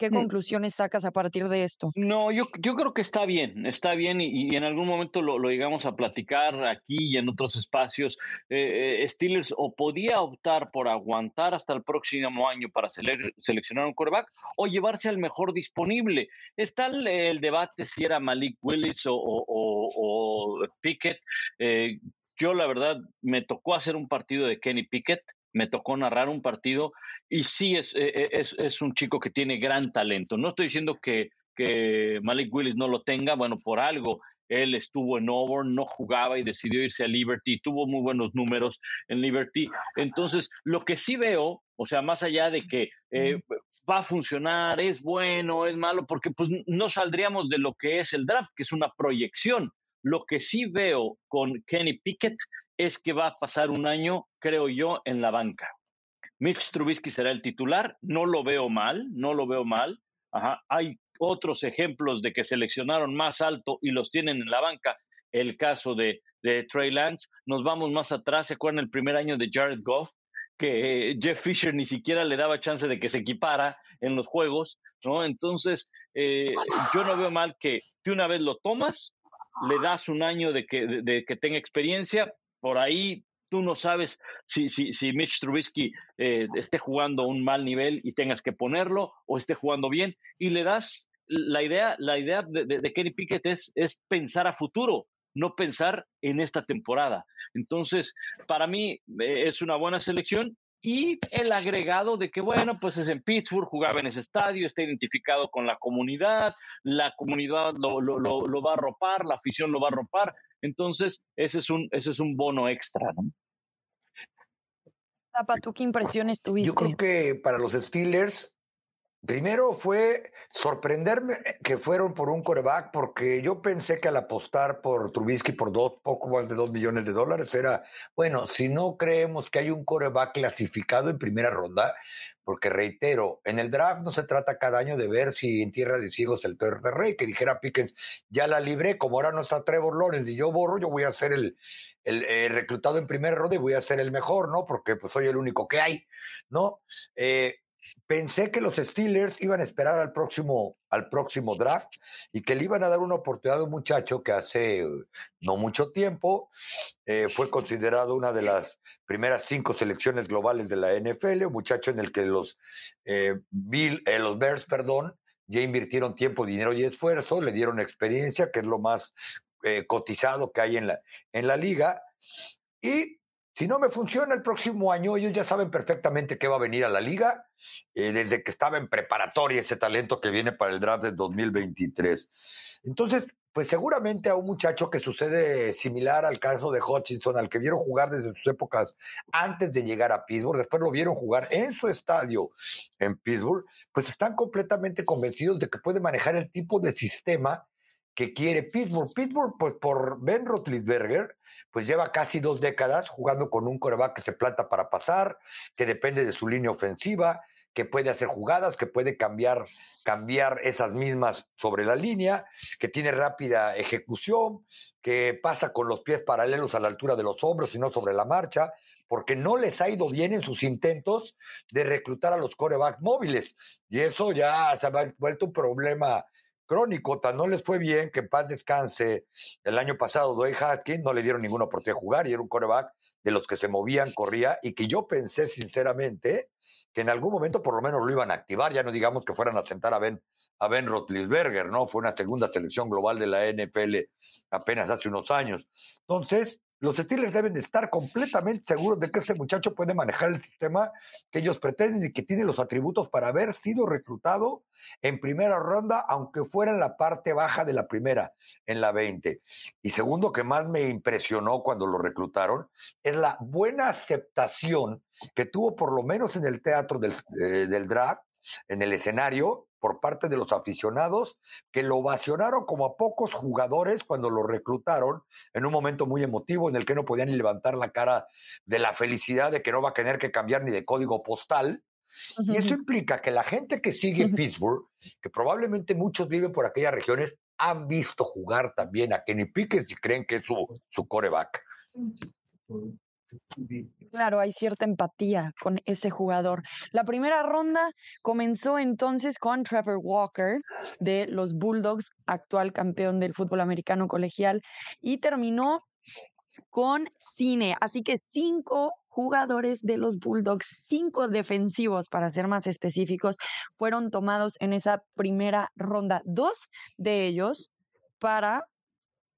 ¿Qué conclusiones sacas a partir de esto? No, yo, yo creo que está bien, está bien y, en algún momento lo, lo, llegamos a platicar aquí y en otros espacios. Eh, eh, Steelers o podía optar por aguantar hasta el próximo año para seleccionar un quarterback o llevarse al mejor disponible. Está el, debate si era Malik Willis o, o, Pickett. Eh, yo la verdad me tocó hacer un partido de Kenny Pickett me tocó narrar un partido y sí es, e, e, es, es, un chico que tiene gran talento. No estoy diciendo que, que Malik Willis no lo tenga, bueno, por algo. Él estuvo en Auburn, no jugaba y decidió irse a Liberty, tuvo muy buenos números en Liberty. Entonces, lo que sí veo, o sea, más allá de que eh, va a funcionar, es bueno, es malo, porque pues no saldríamos de lo que es el draft, que es una proyección. Lo que sí veo con Kenny Pickett es que va a pasar un año, creo yo, en la banca. Mitch Trubisky será el titular, no lo veo mal, no lo veo mal. Ajá. Hay otros ejemplos de que seleccionaron más alto y los tienen en la banca. El caso de, de Trey Lance. Nos vamos más atrás, ¿se acuerdan el primer año de Jared Goff? que Jeff Fisher ni siquiera le daba chance de que se equipara en los juegos, ¿no? Entonces, eh, yo no veo mal que, que una vez lo tomas, le das un año de que, de, que tenga experiencia, por ahí tú no sabes si, si, si Mitch Trubisky eh, esté jugando un mal nivel y tengas que ponerlo o esté jugando bien y le das la idea, la idea de, de, Kenny Pickett es, es pensar a futuro, no pensar en esta temporada. Entonces, para mí eh, es una buena selección y el agregado de que, bueno, pues es en Pittsburgh, jugaba en ese estadio, está identificado con la comunidad, la comunidad lo, lo, lo, va a ropar, la afición lo va a ropar. Entonces, ese es un, ese es un bono extra, ¿no? ¿tú qué impresiones tuviste? Yo creo que para los Steelers Primero fue sorprenderme que fueron por un coreback, porque yo pensé que al apostar por Trubisky por dos, poco más de dos millones de dólares era, bueno, si no creemos que hay un coreback clasificado en primera ronda, porque reitero, en el draft no se trata cada año de ver si en tierra de ciegos el de rey, que dijera Pickens, ya la libré, como ahora no está Trevor Lawrence y yo borro, yo voy a ser el, el, eh, reclutado en primera ronda y voy a ser el mejor, ¿no? Porque pues soy el único que hay, ¿no? Eh, pensé que los Steelers iban a esperar al próximo, al próximo draft y que le iban a dar una oportunidad a un muchacho que hace no mucho tiempo eh, fue considerado una de las primeras cinco selecciones globales de la NFL, un muchacho en el que los, eh, Bill, eh, los Bears, perdón, ya invirtieron tiempo, dinero y esfuerzo, le dieron experiencia, que es lo más cotizado que hay en la, en la liga. Y si no me funciona el próximo año, ellos ya saben perfectamente qué va a venir a la liga, eh, desde que estaba en preparatoria ese talento que viene para el draft de 2023. Entonces, pues seguramente a un muchacho que sucede similar al caso de Hutchinson, al que vieron jugar desde sus épocas antes de llegar a Pittsburgh, después lo vieron jugar en su estadio en Pittsburgh, pues están completamente convencidos de que puede manejar el tipo de sistema que quiere Pittsburgh. Pittsburgh, pues por Ben Roethlisberger, pues lleva casi dos décadas jugando con un coreback que se planta para pasar, que depende de su línea ofensiva, que puede hacer jugadas, que puede cambiar, cambiar esas mismas sobre la línea, que tiene rápida ejecución, que pasa con los pies paralelos a la altura de los hombros y no sobre la marcha, porque no les ha ido bien en sus intentos de reclutar a los corebacks móviles. Y eso ya se ha vuelto un problema crónico, tan no les fue bien que en paz descanse el año pasado Dwayne Hatkins, no le dieron ninguna oportunidad de jugar y era un coreback de los que se movían, corría y que yo pensé sinceramente que en algún momento por lo menos lo iban a activar, ya no digamos que fueran a sentar a Ben, a Ben Rotlisberger, ¿no? Fue una segunda selección global de la NFL apenas hace unos años. Entonces, los Steelers deben de estar completamente seguros de que este muchacho puede manejar el sistema que ellos pretenden y que tiene los atributos para haber sido reclutado en primera ronda, aunque fuera en la parte baja de la primera, en la 20. Y segundo, que más me impresionó cuando lo reclutaron, es la buena aceptación que tuvo por lo menos en el teatro del, eh, del draft, en el escenario, por parte de los aficionados que lo ovacionaron como a pocos jugadores cuando lo reclutaron en un momento muy emotivo en el que no podían ni levantar la cara de la felicidad de que no va a tener que cambiar ni de código postal. Y eso implica que la gente que sigue en Pittsburgh, que probablemente muchos viven por aquellas regiones, han visto jugar también a Kenny Pickett y creen que es su, su coreback. Claro, hay cierta empatía con ese jugador. La primera ronda comenzó entonces con Trevor Walker de los Bulldogs, actual campeón del fútbol americano colegial, y terminó con Cine. Así que cinco jugadores de los Bulldogs, cinco defensivos para ser más específicos, fueron tomados en esa primera ronda. Dos de ellos para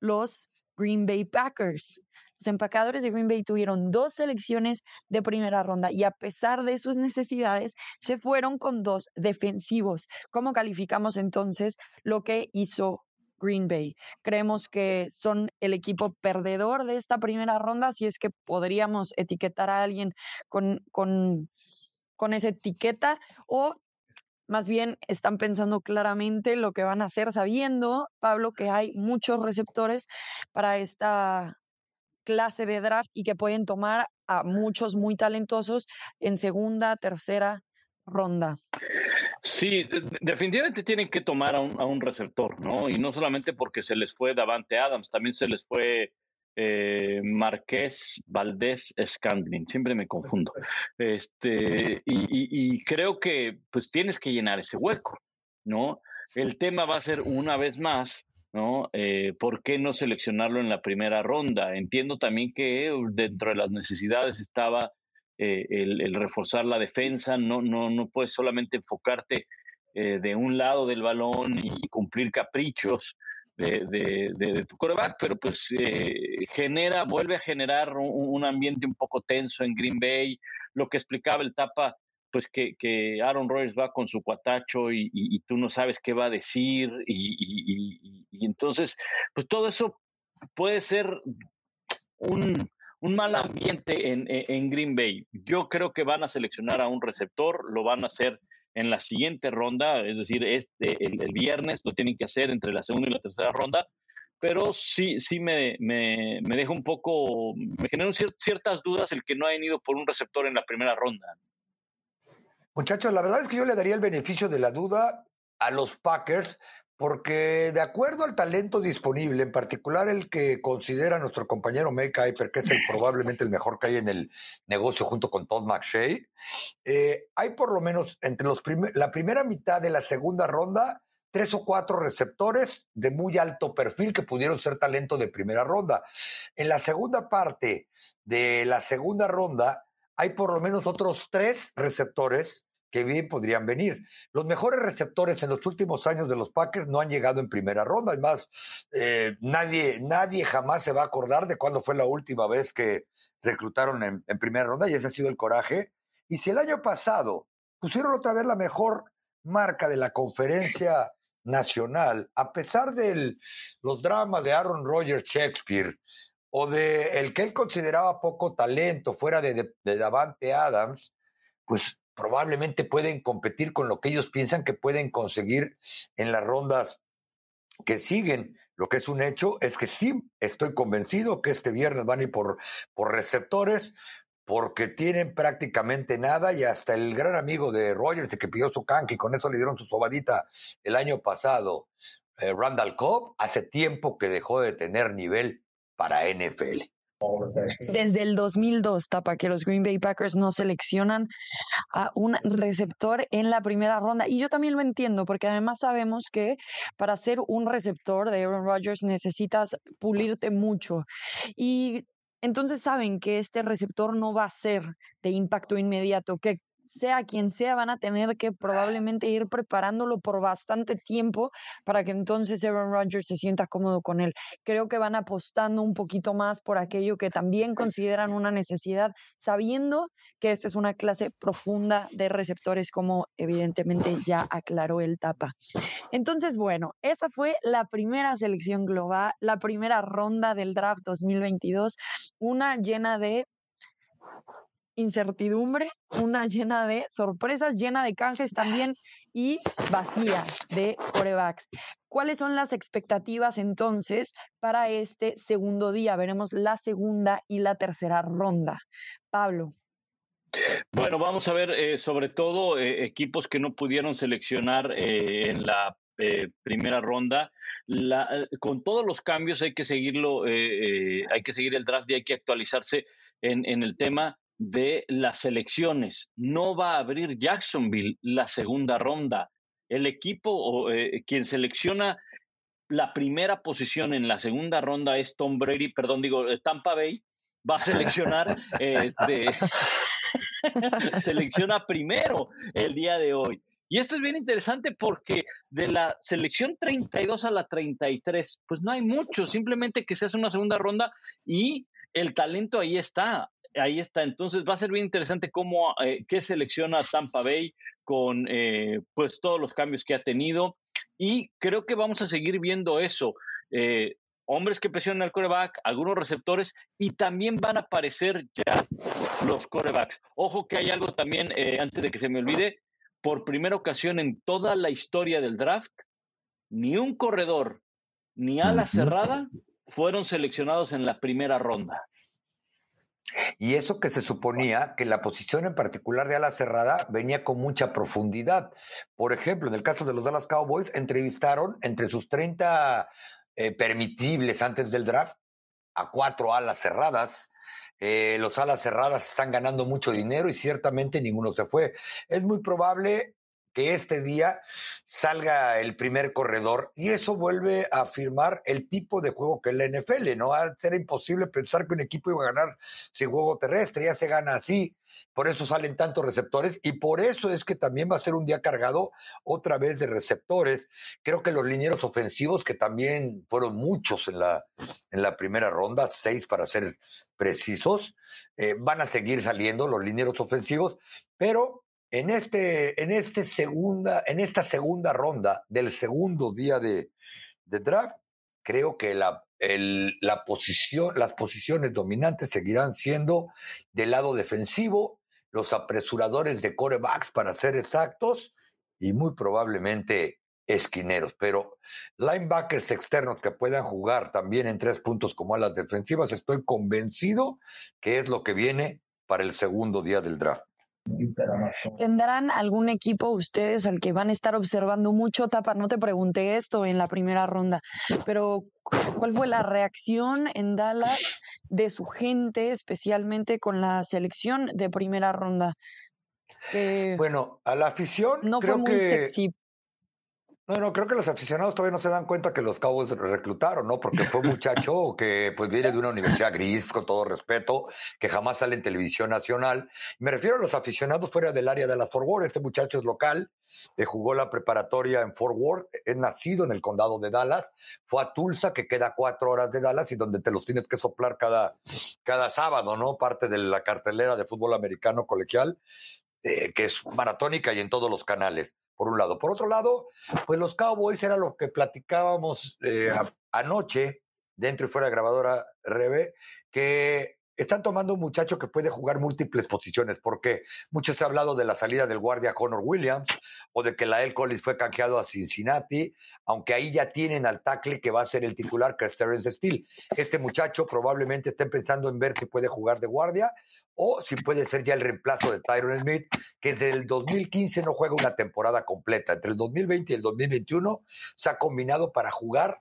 los Green Bay Packers. Empacadores de Green Bay tuvieron dos selecciones de primera ronda y a pesar de sus necesidades, se fueron con dos defensivos. ¿Cómo calificamos entonces lo que hizo Green Bay. Creemos que son el equipo perdedor de esta primera ronda, si es que podríamos etiquetar a alguien con, con, con esa etiqueta, o más bien están pensando claramente lo que van a hacer, sabiendo, Pablo, que hay muchos receptores para esta clase de draft y que pueden tomar a muchos muy talentosos en segunda, tercera ronda. Sí, definitivamente tienen que tomar a un, receptor, ¿no? Y no solamente porque se les fue Davante Adams, también se les fue eh, Marqués Valdés Scandling, siempre me confundo. Este, y, creo que pues tienes que llenar ese hueco, ¿no? El tema va a ser una vez más, ¿no? Eh, ¿Por qué no seleccionarlo en la primera ronda? Entiendo también que dentro de las necesidades estaba eh, el, reforzar la defensa, no, no, no puedes solamente enfocarte eh, de un lado del balón y cumplir caprichos de, tu coreback, pero pues genera, vuelve a generar un, ambiente un poco tenso en Green Bay, lo que explicaba el Tapa, pues que, que Aaron Rodgers va con su cuatacho y, tú no sabes qué va a decir y, y entonces, pues todo eso puede ser un, un mal ambiente en, Green Bay. Yo creo que van a seleccionar a un receptor, lo van a hacer en la siguiente ronda, es decir, este, el, viernes lo tienen que hacer entre la segunda y la tercera ronda, pero sí, sí me, me, me deja un poco, me generan ciertas dudas el que no hayan ido por un receptor en la primera ronda. Muchachos, la verdad es que yo le daría el beneficio de la duda a los Packers porque de acuerdo al talento disponible, en particular el que considera nuestro compañero May Kuiper, que es probablemente el mejor que hay en el negocio junto con Todd McShay, eh, hay por lo menos entre los la primera mitad de la segunda ronda tres o cuatro receptores de muy alto perfil que pudieron ser talento de primera ronda. En la segunda parte de la segunda ronda hay por lo menos otros tres receptores que bien podrían venir. Los mejores receptores en los últimos años de los Packers no han llegado en primera ronda. Además, eh, nadie, nadie jamás se va a acordar de cuándo fue la última vez que reclutaron en, en, primera ronda y ese ha sido el coraje. Y si el año pasado pusieron otra vez la mejor marca de la conferencia nacional, a pesar de los dramas de Aaron Rodgers Shakespeare o de el que él consideraba poco talento fuera de, de Davante Adams, pues probablemente pueden competir con lo que ellos piensan que pueden conseguir en las rondas que siguen. Lo que es un hecho es que sí, estoy convencido que este viernes van a ir por, por receptores, porque tienen prácticamente nada y hasta el gran amigo de Rogers que pidió su canque y con eso le dieron su sobadita el año pasado, eh, Randall Cobb, hace tiempo que dejó de tener nivel para NFL. Desde el 2002, Tapa, que los Green Bay Packers no seleccionan a un receptor en la primera ronda. Y yo también lo entiendo, porque además sabemos que para ser un receptor de Aaron Rodgers necesitas pulirte mucho. Y entonces saben que este receptor no va a ser de impacto inmediato, sea quien sea, van a tener que probablemente ir preparándolo por bastante tiempo para que entonces Aaron Rodgers se sienta cómodo con él. Creo que van apostando un poquito más por aquello que también consideran una necesidad, sabiendo que esta es una clase profunda de receptores, como evidentemente ya aclaró el Tapa. Entonces, bueno, esa fue la primera selección global, la primera ronda del draft 2022, una llena de incertidumbre, una llena de sorpresas, llena de canjes también y vacía de corebacks. ¿Cuáles son las expectativas entonces para este segundo día? Veremos la segunda y la tercera ronda. Pablo. Bueno, vamos a ver eh, sobre todo eh, equipos que no pudieron seleccionar eh, en la primera ronda. con todos los cambios hay que seguirlo, hay que seguir el draft y hay que actualizarse en, en el tema de las elecciones. No va a abrir Jacksonville la segunda ronda. El equipo o eh, quien selecciona la primera posición en la segunda ronda es Tom Brady, perdón, digo, eh, Tampa Bay, va a seleccionar, (laughs) este, (laughs) selecciona primero el día de hoy. Y esto es bien interesante porque de la selección 32 a la 33, pues no hay mucho, simplemente que se hace una segunda ronda y el talento ahí está, ahí está. Entonces va a ser bien interesante cómo, eh, qué selecciona Tampa Bay con eh, pues todos los cambios que ha tenido. Y creo que vamos a seguir viendo eso. Eh, hombres que presionan al coreback, algunos receptores, y también van a aparecer ya los corebacks. Ojo que hay algo también, antes de que se me olvide, por primera ocasión en toda la historia del draft, ni un corredor ni ala cerrada fueron seleccionados en la primera ronda. Y eso que se suponía que la posición en particular de ala cerrada venía con mucha profundidad. Por ejemplo, en el caso de los Dallas Cowboys, entrevistaron entre sus 30 eh, permitibles antes del draft a cuatro alas cerradas. Eh, los alas cerradas están ganando mucho dinero y ciertamente ninguno se fue. Es muy probable que este día salga el primer corredor y eso vuelve a afirmar el tipo de juego que es la NFL, ¿no? Va a ser imposible pensar que un equipo iba a ganar sin juego terrestre, ya se gana así, por eso salen tantos receptores y por eso es que también va a ser un día cargado otra vez de receptores. Creo que los linieros ofensivos, que también fueron muchos en la, en la primera ronda, seis para ser precisos, eh, van a seguir saliendo los linieros ofensivos, pero en, este, en, este en esta segunda ronda del segundo día de, draft, creo que la, la posición, las posiciones dominantes seguirán siendo del lado defensivo, los apresuradores de corebacks para ser exactos y muy probablemente esquineros, pero linebackers externos que puedan jugar también en tres puntos como a las defensivas, estoy convencido que es lo que viene para el segundo día del draft. ¿Tendrán algún equipo ustedes al que van a estar observando mucho? Tapa, no te pregunté esto en la primera ronda, pero ¿cuál fue la reacción en Dallas de su gente, especialmente con la selección de primera ronda? bueno, a la afición no creo fue muy que... sexy no, no, creo que los aficionados todavía no se dan cuenta que los Cowboys reclutaron, ¿no? Porque fue un (laughs) muchacho que pues viene de una universidad gris, con todo respeto, que jamás sale en televisión nacional. Me refiero a los aficionados fuera del área de las Fort Worth. Este muchacho es local, eh, jugó la preparatoria en Fort Worth, es nacido en el condado de Dallas, fue a Tulsa, que queda cuatro horas de Dallas y donde te los tienes que soplar cada, cada sábado, ¿no? Parte de la cartelera de fútbol americano colegial. Eh, que es maratónica y en todos los canales por un lado. Por otro lado, pues los Cowboys era lo que platicábamos eh, anoche, dentro y fuera de grabadora Rebe, que están tomando un muchacho que puede jugar múltiples posiciones, porque mucho se ha hablado de la salida del guardia Connor Williams o de que la El Collins fue canjeado a Cincinnati, aunque ahí ya tienen al tackle que va a ser el titular, que es Steele. Este muchacho probablemente estén pensando en ver si puede jugar de guardia o si puede ser ya el reemplazo de Tyron Smith, que desde el 2015 no juega una temporada completa. Entre el 2020 y el 2021 se ha combinado para jugar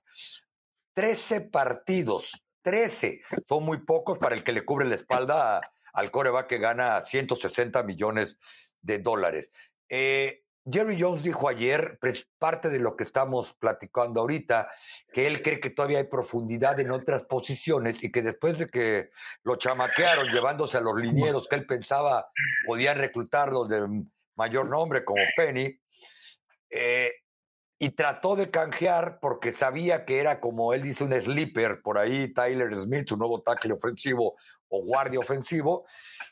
13 partidos 13. Son muy pocos para el que le cubre la espalda al coreback que gana 160 millones de dólares. Eh, Jerry Jones dijo ayer, pues, parte de lo que estamos platicando ahorita, que él cree que todavía hay profundidad en otras posiciones y que después de que lo chamaquearon llevándose a los linieros que él pensaba podían reclutarlos de mayor nombre como Penny, eh, y trató de canjear porque sabía que era, como él dice, un sleeper, por ahí Tyler Smith, su nuevo tackle ofensivo o guardia ofensivo,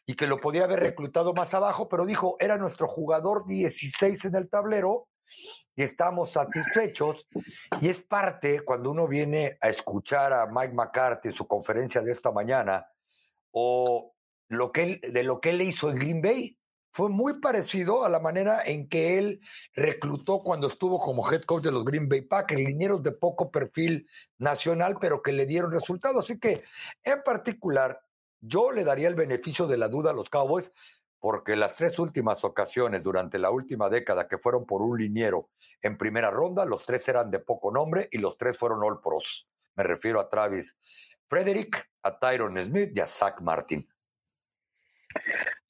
y que lo podía haber reclutado más abajo, pero dijo, era nuestro jugador 16 en el tablero y estamos satisfechos. Y es parte, cuando uno viene a escuchar a Mike McCarthy en su conferencia de esta mañana, o lo que de lo que él hizo en Green Bay, fue muy parecido a la manera en que él reclutó cuando estuvo como head coach de los Green Bay Packers, linieros de poco perfil nacional, pero que le dieron resultados. Así que, en particular, yo le daría el beneficio de la duda a los Cowboys, porque las tres últimas ocasiones durante la última década que fueron por un liniero en primera ronda, los tres eran de poco nombre y los tres fueron All Pros. Me refiero a Travis Frederick, a Tyron Smith y a Zach Martin.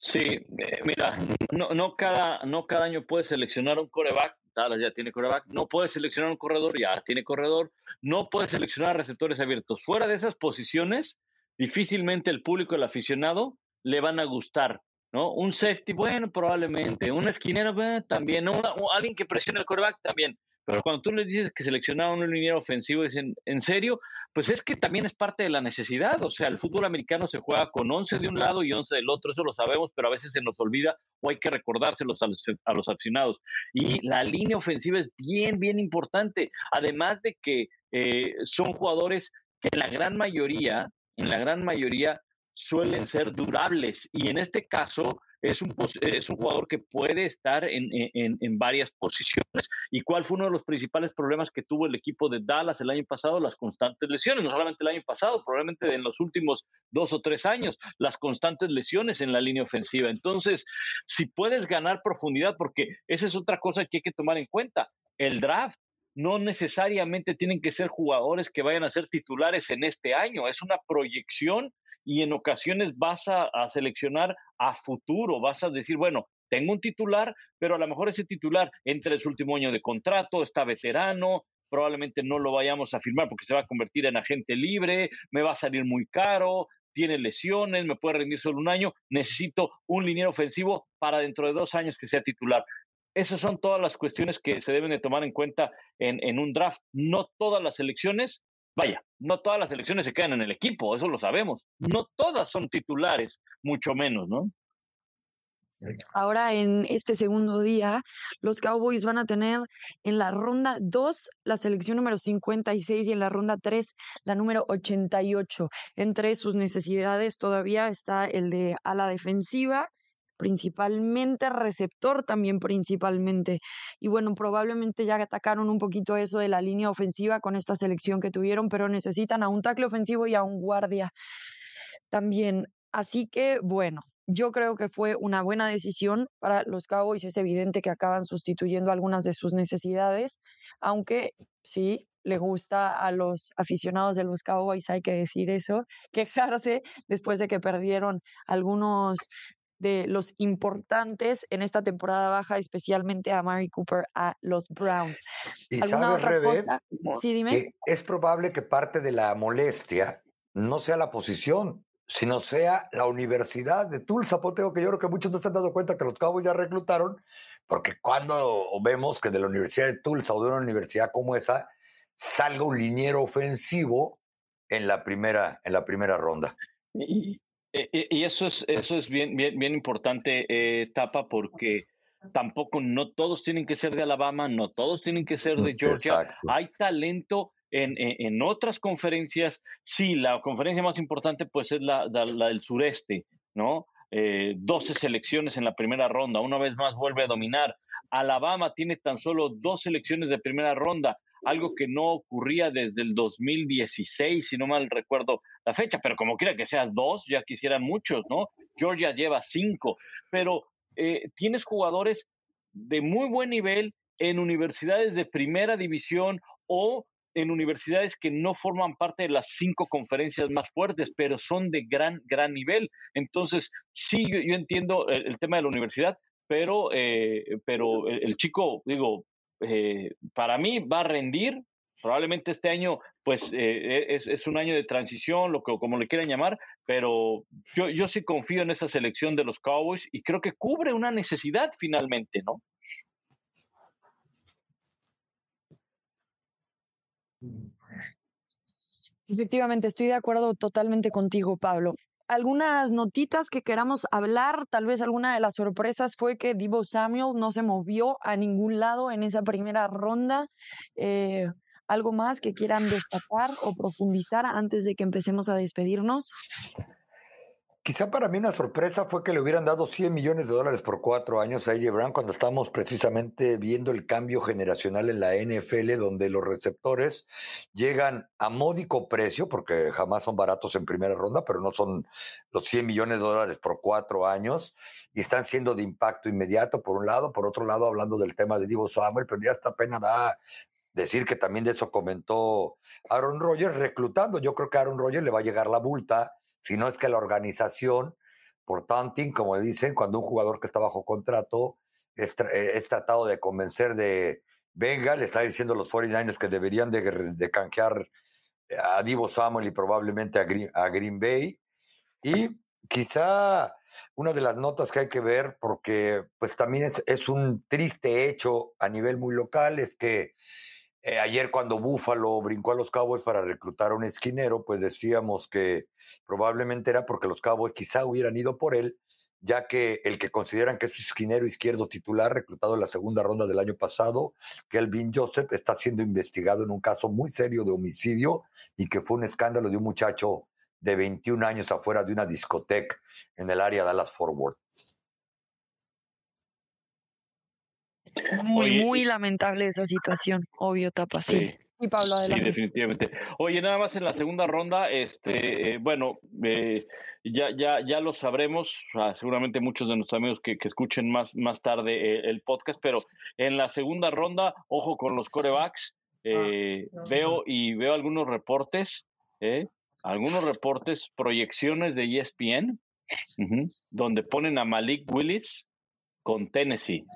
Sí, eh, mira, no, no, cada, no cada año puedes seleccionar un coreback, ya tiene coreback, no puedes seleccionar un corredor, ya tiene corredor, no puedes seleccionar receptores abiertos. Fuera de esas posiciones, difícilmente el público, el aficionado, le van a gustar, ¿no? Un safety, bueno, probablemente, un esquinero, también, alguien que presione el coreback, también, Pero cuando tú les dices que seleccionaron un liniero ofensivo, dicen, ¿en serio? Pues es que también es parte de la necesidad. O sea, el fútbol americano se juega con 11 de un lado y 11 del otro, eso lo sabemos, pero a veces se nos olvida o hay que recordárselos a los, a los aficionados. Y la línea ofensiva es bien, bien importante. Además de que eh, son jugadores que en la gran mayoría, en la gran mayoría, suelen ser durables. Y en este caso, es un, es un jugador que puede estar en, en, en, varias posiciones. ¿Y cuál fue uno de los principales problemas que tuvo el equipo de Dallas el año pasado? Las constantes lesiones, no solamente el año pasado, probablemente en los últimos dos o tres años, las constantes lesiones en la línea ofensiva. Entonces, si puedes ganar profundidad, porque esa es otra cosa que hay que tomar en cuenta, el draft no necesariamente tienen que ser jugadores que vayan a ser titulares en este año, es una proyección y en ocasiones vas a, seleccionar a futuro, vas a decir, bueno, tengo un titular, pero a lo mejor ese titular entre su último año de contrato, está veterano, probablemente no lo vayamos a firmar porque se va a convertir en agente libre, me va a salir muy caro, tiene lesiones, me puede rendir solo un año, necesito un liniero ofensivo para dentro de dos años que sea titular. Esas son todas las cuestiones que se deben de tomar en cuenta en, en un draft. No todas las selecciones Vaya, no todas las elecciones se quedan en el equipo, eso lo sabemos. No todas son titulares, mucho menos, ¿no? Ahora en este segundo día, los Cowboys van a tener en la ronda 2 la selección número 56 y en la ronda 3 la número 88. Entre sus necesidades todavía está el de ala defensiva principalmente, receptor también principalmente. Y bueno, probablemente ya atacaron un poquito eso de la línea ofensiva con esta selección que tuvieron, pero necesitan a un tackle ofensivo y a un guardia también. Así que bueno, yo creo que fue una buena decisión para los Cowboys. Es evidente que acaban sustituyendo algunas de sus necesidades, aunque sí, le gusta a los aficionados de los Cowboys, hay que decir eso, quejarse después de que perdieron algunos de los importantes en esta temporada baja, especialmente a Mary Cooper, a los Browns. Y sabes, Rebe, Sí, dime. es probable que parte de la molestia no sea la posición, sino sea la Universidad de Tulsa, Poteo, que yo creo que muchos no se han dado cuenta que los Cowboys ya reclutaron, porque cuando vemos que de la Universidad de Tulsa o de una universidad como esa salga un liniero ofensivo en la primera, en la primera ronda. Y eso es, eso es bien, bien, bien importante, eh, Tapa, porque tampoco no todos tienen que ser de Alabama, no todos tienen que ser de Georgia. Hay talento en, en, otras conferencias. Sí, la conferencia más importante pues es la, la, del sureste, ¿no? Eh, 12 selecciones en la primera ronda, una vez más vuelve a dominar. Alabama tiene tan solo dos selecciones de primera ronda algo que no ocurría desde el 2016, si no mal recuerdo la fecha, pero como quiera que sea dos, ya quisieran muchos, ¿no? Georgia lleva cinco, pero eh, tienes jugadores de muy buen nivel en universidades de primera división o en universidades que no forman parte de las cinco conferencias más fuertes, pero son de gran, gran nivel. Entonces, sí, yo, entiendo el, tema de la universidad, pero, eh, pero el, chico, digo, eh, para mí va a rendir. Probablemente este año, pues, eh, es, un año de transición, lo que, como le quieran llamar, pero yo, yo sí confío en esa selección de los Cowboys y creo que cubre una necesidad finalmente, ¿no? Efectivamente, estoy de acuerdo totalmente contigo, Pablo algunas notitas que queramos hablar. Tal vez alguna de las sorpresas fue que Divo Samuel no se movió a ningún lado en esa primera ronda. Eh, ¿Algo más que quieran destacar o profundizar antes de que empecemos a despedirnos? Quizá para mí una sorpresa fue que le hubieran dado 100 millones de dólares por cuatro años a AJ Brown cuando estamos precisamente viendo el cambio generacional en la NFL, donde los receptores llegan a módico precio, porque jamás son baratos en primera ronda, pero no son los 100 millones de dólares por cuatro años, y están siendo de impacto inmediato, por un lado, por otro lado, hablando del tema de Divo Samuel, pero ya esta pena da decir que también de eso comentó Aaron Rodgers, reclutando. Yo creo que a Aaron Rodgers le va a llegar la multa sino es que la organización, por tanting, como dicen, cuando un jugador que está bajo contrato es, eh, tratado de convencer de, venga, le está diciendo a los 49ers que deberían de, canjear a Divo Samuel y probablemente a Green, Bay. Y quizá una de las notas que hay que ver, porque pues también es, es un triste hecho a nivel muy local, es que eh, ayer cuando Búfalo brincó a los Cowboys para reclutar a un esquinero, pues decíamos que probablemente era porque los Cowboys quizá hubieran ido por él, ya que el que consideran que es su esquinero izquierdo titular, reclutado en la segunda ronda del año pasado, Kelvin Joseph, está siendo investigado en un caso muy serio de homicidio y que fue un escándalo de un muchacho de 21 años afuera de una discoteca en el área de Dallas Forward. Muy, muy lamentable esa situación, obvio, Tapa, sí. Y Pablo, adelante. Sí, definitivamente. Oye, nada más en la segunda ronda, este, eh, bueno, eh, ya, ya, ya lo sabremos, seguramente muchos de nuestros amigos que, escuchen más, más tarde eh, el podcast, pero en la segunda ronda, ojo con los corebacks, ah, veo y veo algunos reportes, algunos reportes, proyecciones de ESPN, donde ponen a Malik Willis con Tennessee.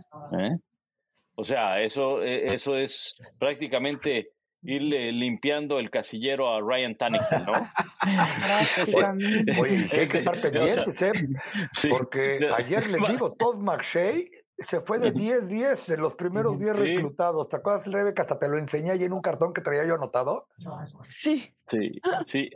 O sea, eso, eso es (laughs) prácticamente irle limpiando el casillero a Ryan Tannehill, ¿no? (laughs) Oye, y sí hay que estar pendientes, ¿eh? (laughs) Porque ayer les digo, Todd McShay se fue de 10-10 en los primeros 10 reclutados. ¿Te acuerdas, Rebeca? Hasta te lo enseñé ahí en un cartón que traía yo anotado. Sí. Sí, sí.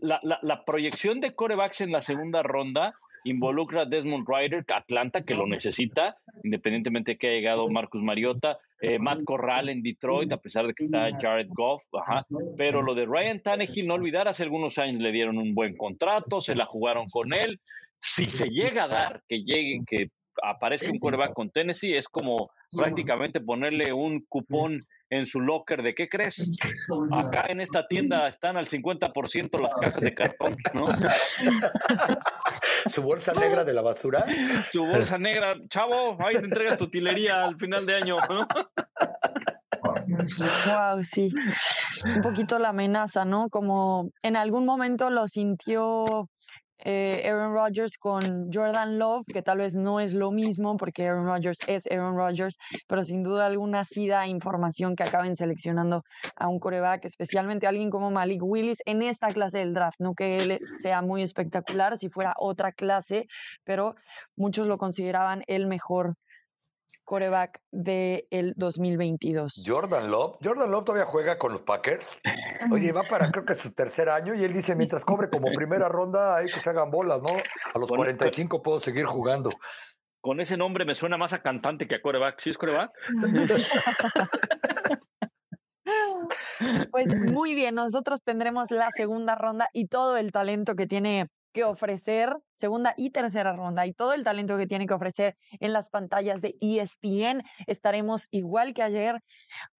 La, la, la proyección de corebacks en la segunda ronda involucra a Desmond Ryder, Atlanta, que lo necesita, independientemente de que haya llegado Marcus Mariota, eh, Matt Corral en Detroit, a pesar de que está Jared Goff, pero lo de Ryan Tannehill, no olvidar, hace algunos años le dieron un buen contrato, se la jugaron con él, si se llega a dar que llegue, que aparezca un quarterback con Tennessee, es como prácticamente ponerle un cupón en su locker de ¿qué crees? Acá en esta tienda están al 50% las cajas de cartón, ¿no? (laughs) ¿Su bolsa negra de la basura? Su bolsa negra, chavo, ahí te entregas tu tilería al final de año, ¿no? Wow, sí. Un poquito la amenaza, ¿no? Como en algún momento lo sintió eh, Aaron Rodgers con Jordan Love, que tal vez no es lo mismo porque Aaron Rodgers es Aaron Rodgers, pero sin duda alguna sí da información que acaben seleccionando a un coreback, especialmente a alguien como Malik Willis en esta clase del draft. No que él sea muy espectacular si fuera otra clase, pero muchos lo consideraban el mejor coreback del el 2022. Jordan Love, Jordan Love todavía juega con los Packers. Oye, va para creo que su tercer año y él dice, mientras cobre como primera ronda, hay que se hagan bolas, ¿no? A los 45 puedo seguir jugando. Con ese nombre me suena más a cantante que a coreback. ¿Sí es coreback? (laughs) Pues muy bien, nosotros tendremos la segunda ronda y todo el talento que tiene que ofrecer, segunda y tercera ronda, y todo el talento que tiene que ofrecer en las pantallas de ESPN. Estaremos igual que ayer,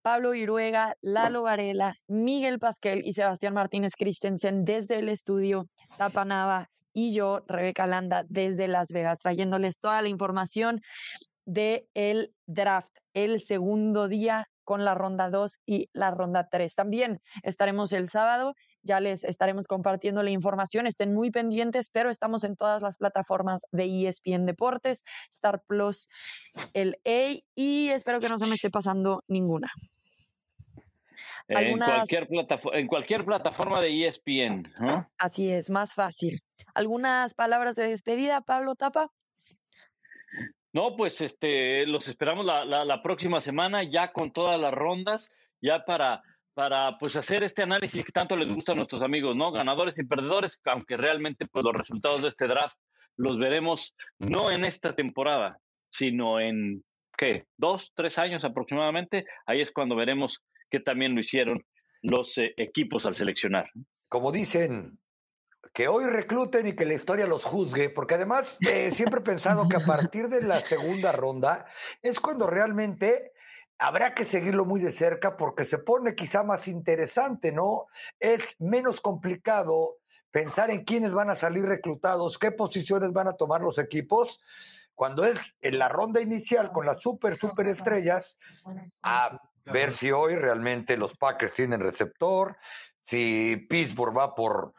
Pablo Iruega, Lalo Varela, Miguel Pasquel y Sebastián Martínez Christensen desde el estudio Tapanava y yo, Rebeca Landa, desde Las Vegas, trayéndoles toda la información de el draft, el segundo día con la ronda 2 y la ronda 3. También estaremos el sábado, ya les estaremos compartiendo la información, estén muy pendientes, pero estamos en todas las plataformas de ESPN Deportes, Star Plus, el A y espero que no se me esté pasando ninguna. En, cualquier en cualquier plataforma de ESPN. Así es, más fácil. ¿Algunas palabras de despedida, Pablo Tapa? No, pues este, los esperamos la, la, próxima semana ya con todas las rondas, ya para, para pues hacer este análisis que tanto les gusta a nuestros amigos, ¿no? Ganadores y perdedores, aunque realmente pues los resultados de este draft los veremos no en esta temporada, sino en, ¿qué? Dos, tres años aproximadamente. Ahí es cuando veremos qué también lo hicieron los eh, equipos al seleccionar. Como dicen, que hoy recluten y que la historia los juzgue, porque además eh, siempre he pensado que a partir de la segunda ronda es cuando realmente habrá que seguirlo muy de cerca porque se pone quizá más interesante, ¿no? Es menos complicado pensar en quiénes van a salir reclutados, qué posiciones van a tomar los equipos, cuando es en la ronda inicial con las super, super estrellas, a ver si hoy realmente los Packers tienen receptor, si Pittsburgh va por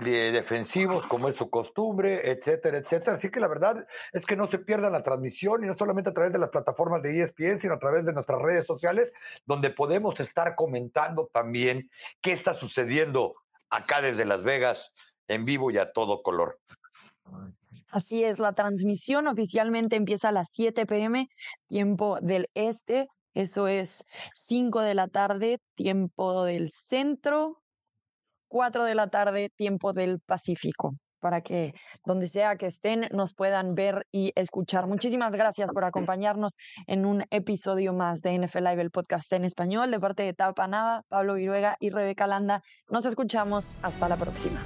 defensivos como es su costumbre, etcétera, etcétera. Así que la verdad es que no se pierda la transmisión y no solamente a través de las plataformas de ESPN, sino a través de nuestras redes sociales, donde podemos estar comentando también qué está sucediendo acá desde Las Vegas en vivo y a todo color. Así es, la transmisión oficialmente empieza a las 7 pm, tiempo del este, eso es 5 de la tarde, tiempo del centro, 4 de la tarde, tiempo del Pacífico, para que donde sea que estén nos puedan ver y escuchar. Muchísimas gracias por acompañarnos en un episodio más de NFL Live, el podcast en español, de parte de Tapa Nava, Pablo Viruega y Rebeca Landa. Nos escuchamos. Hasta la próxima.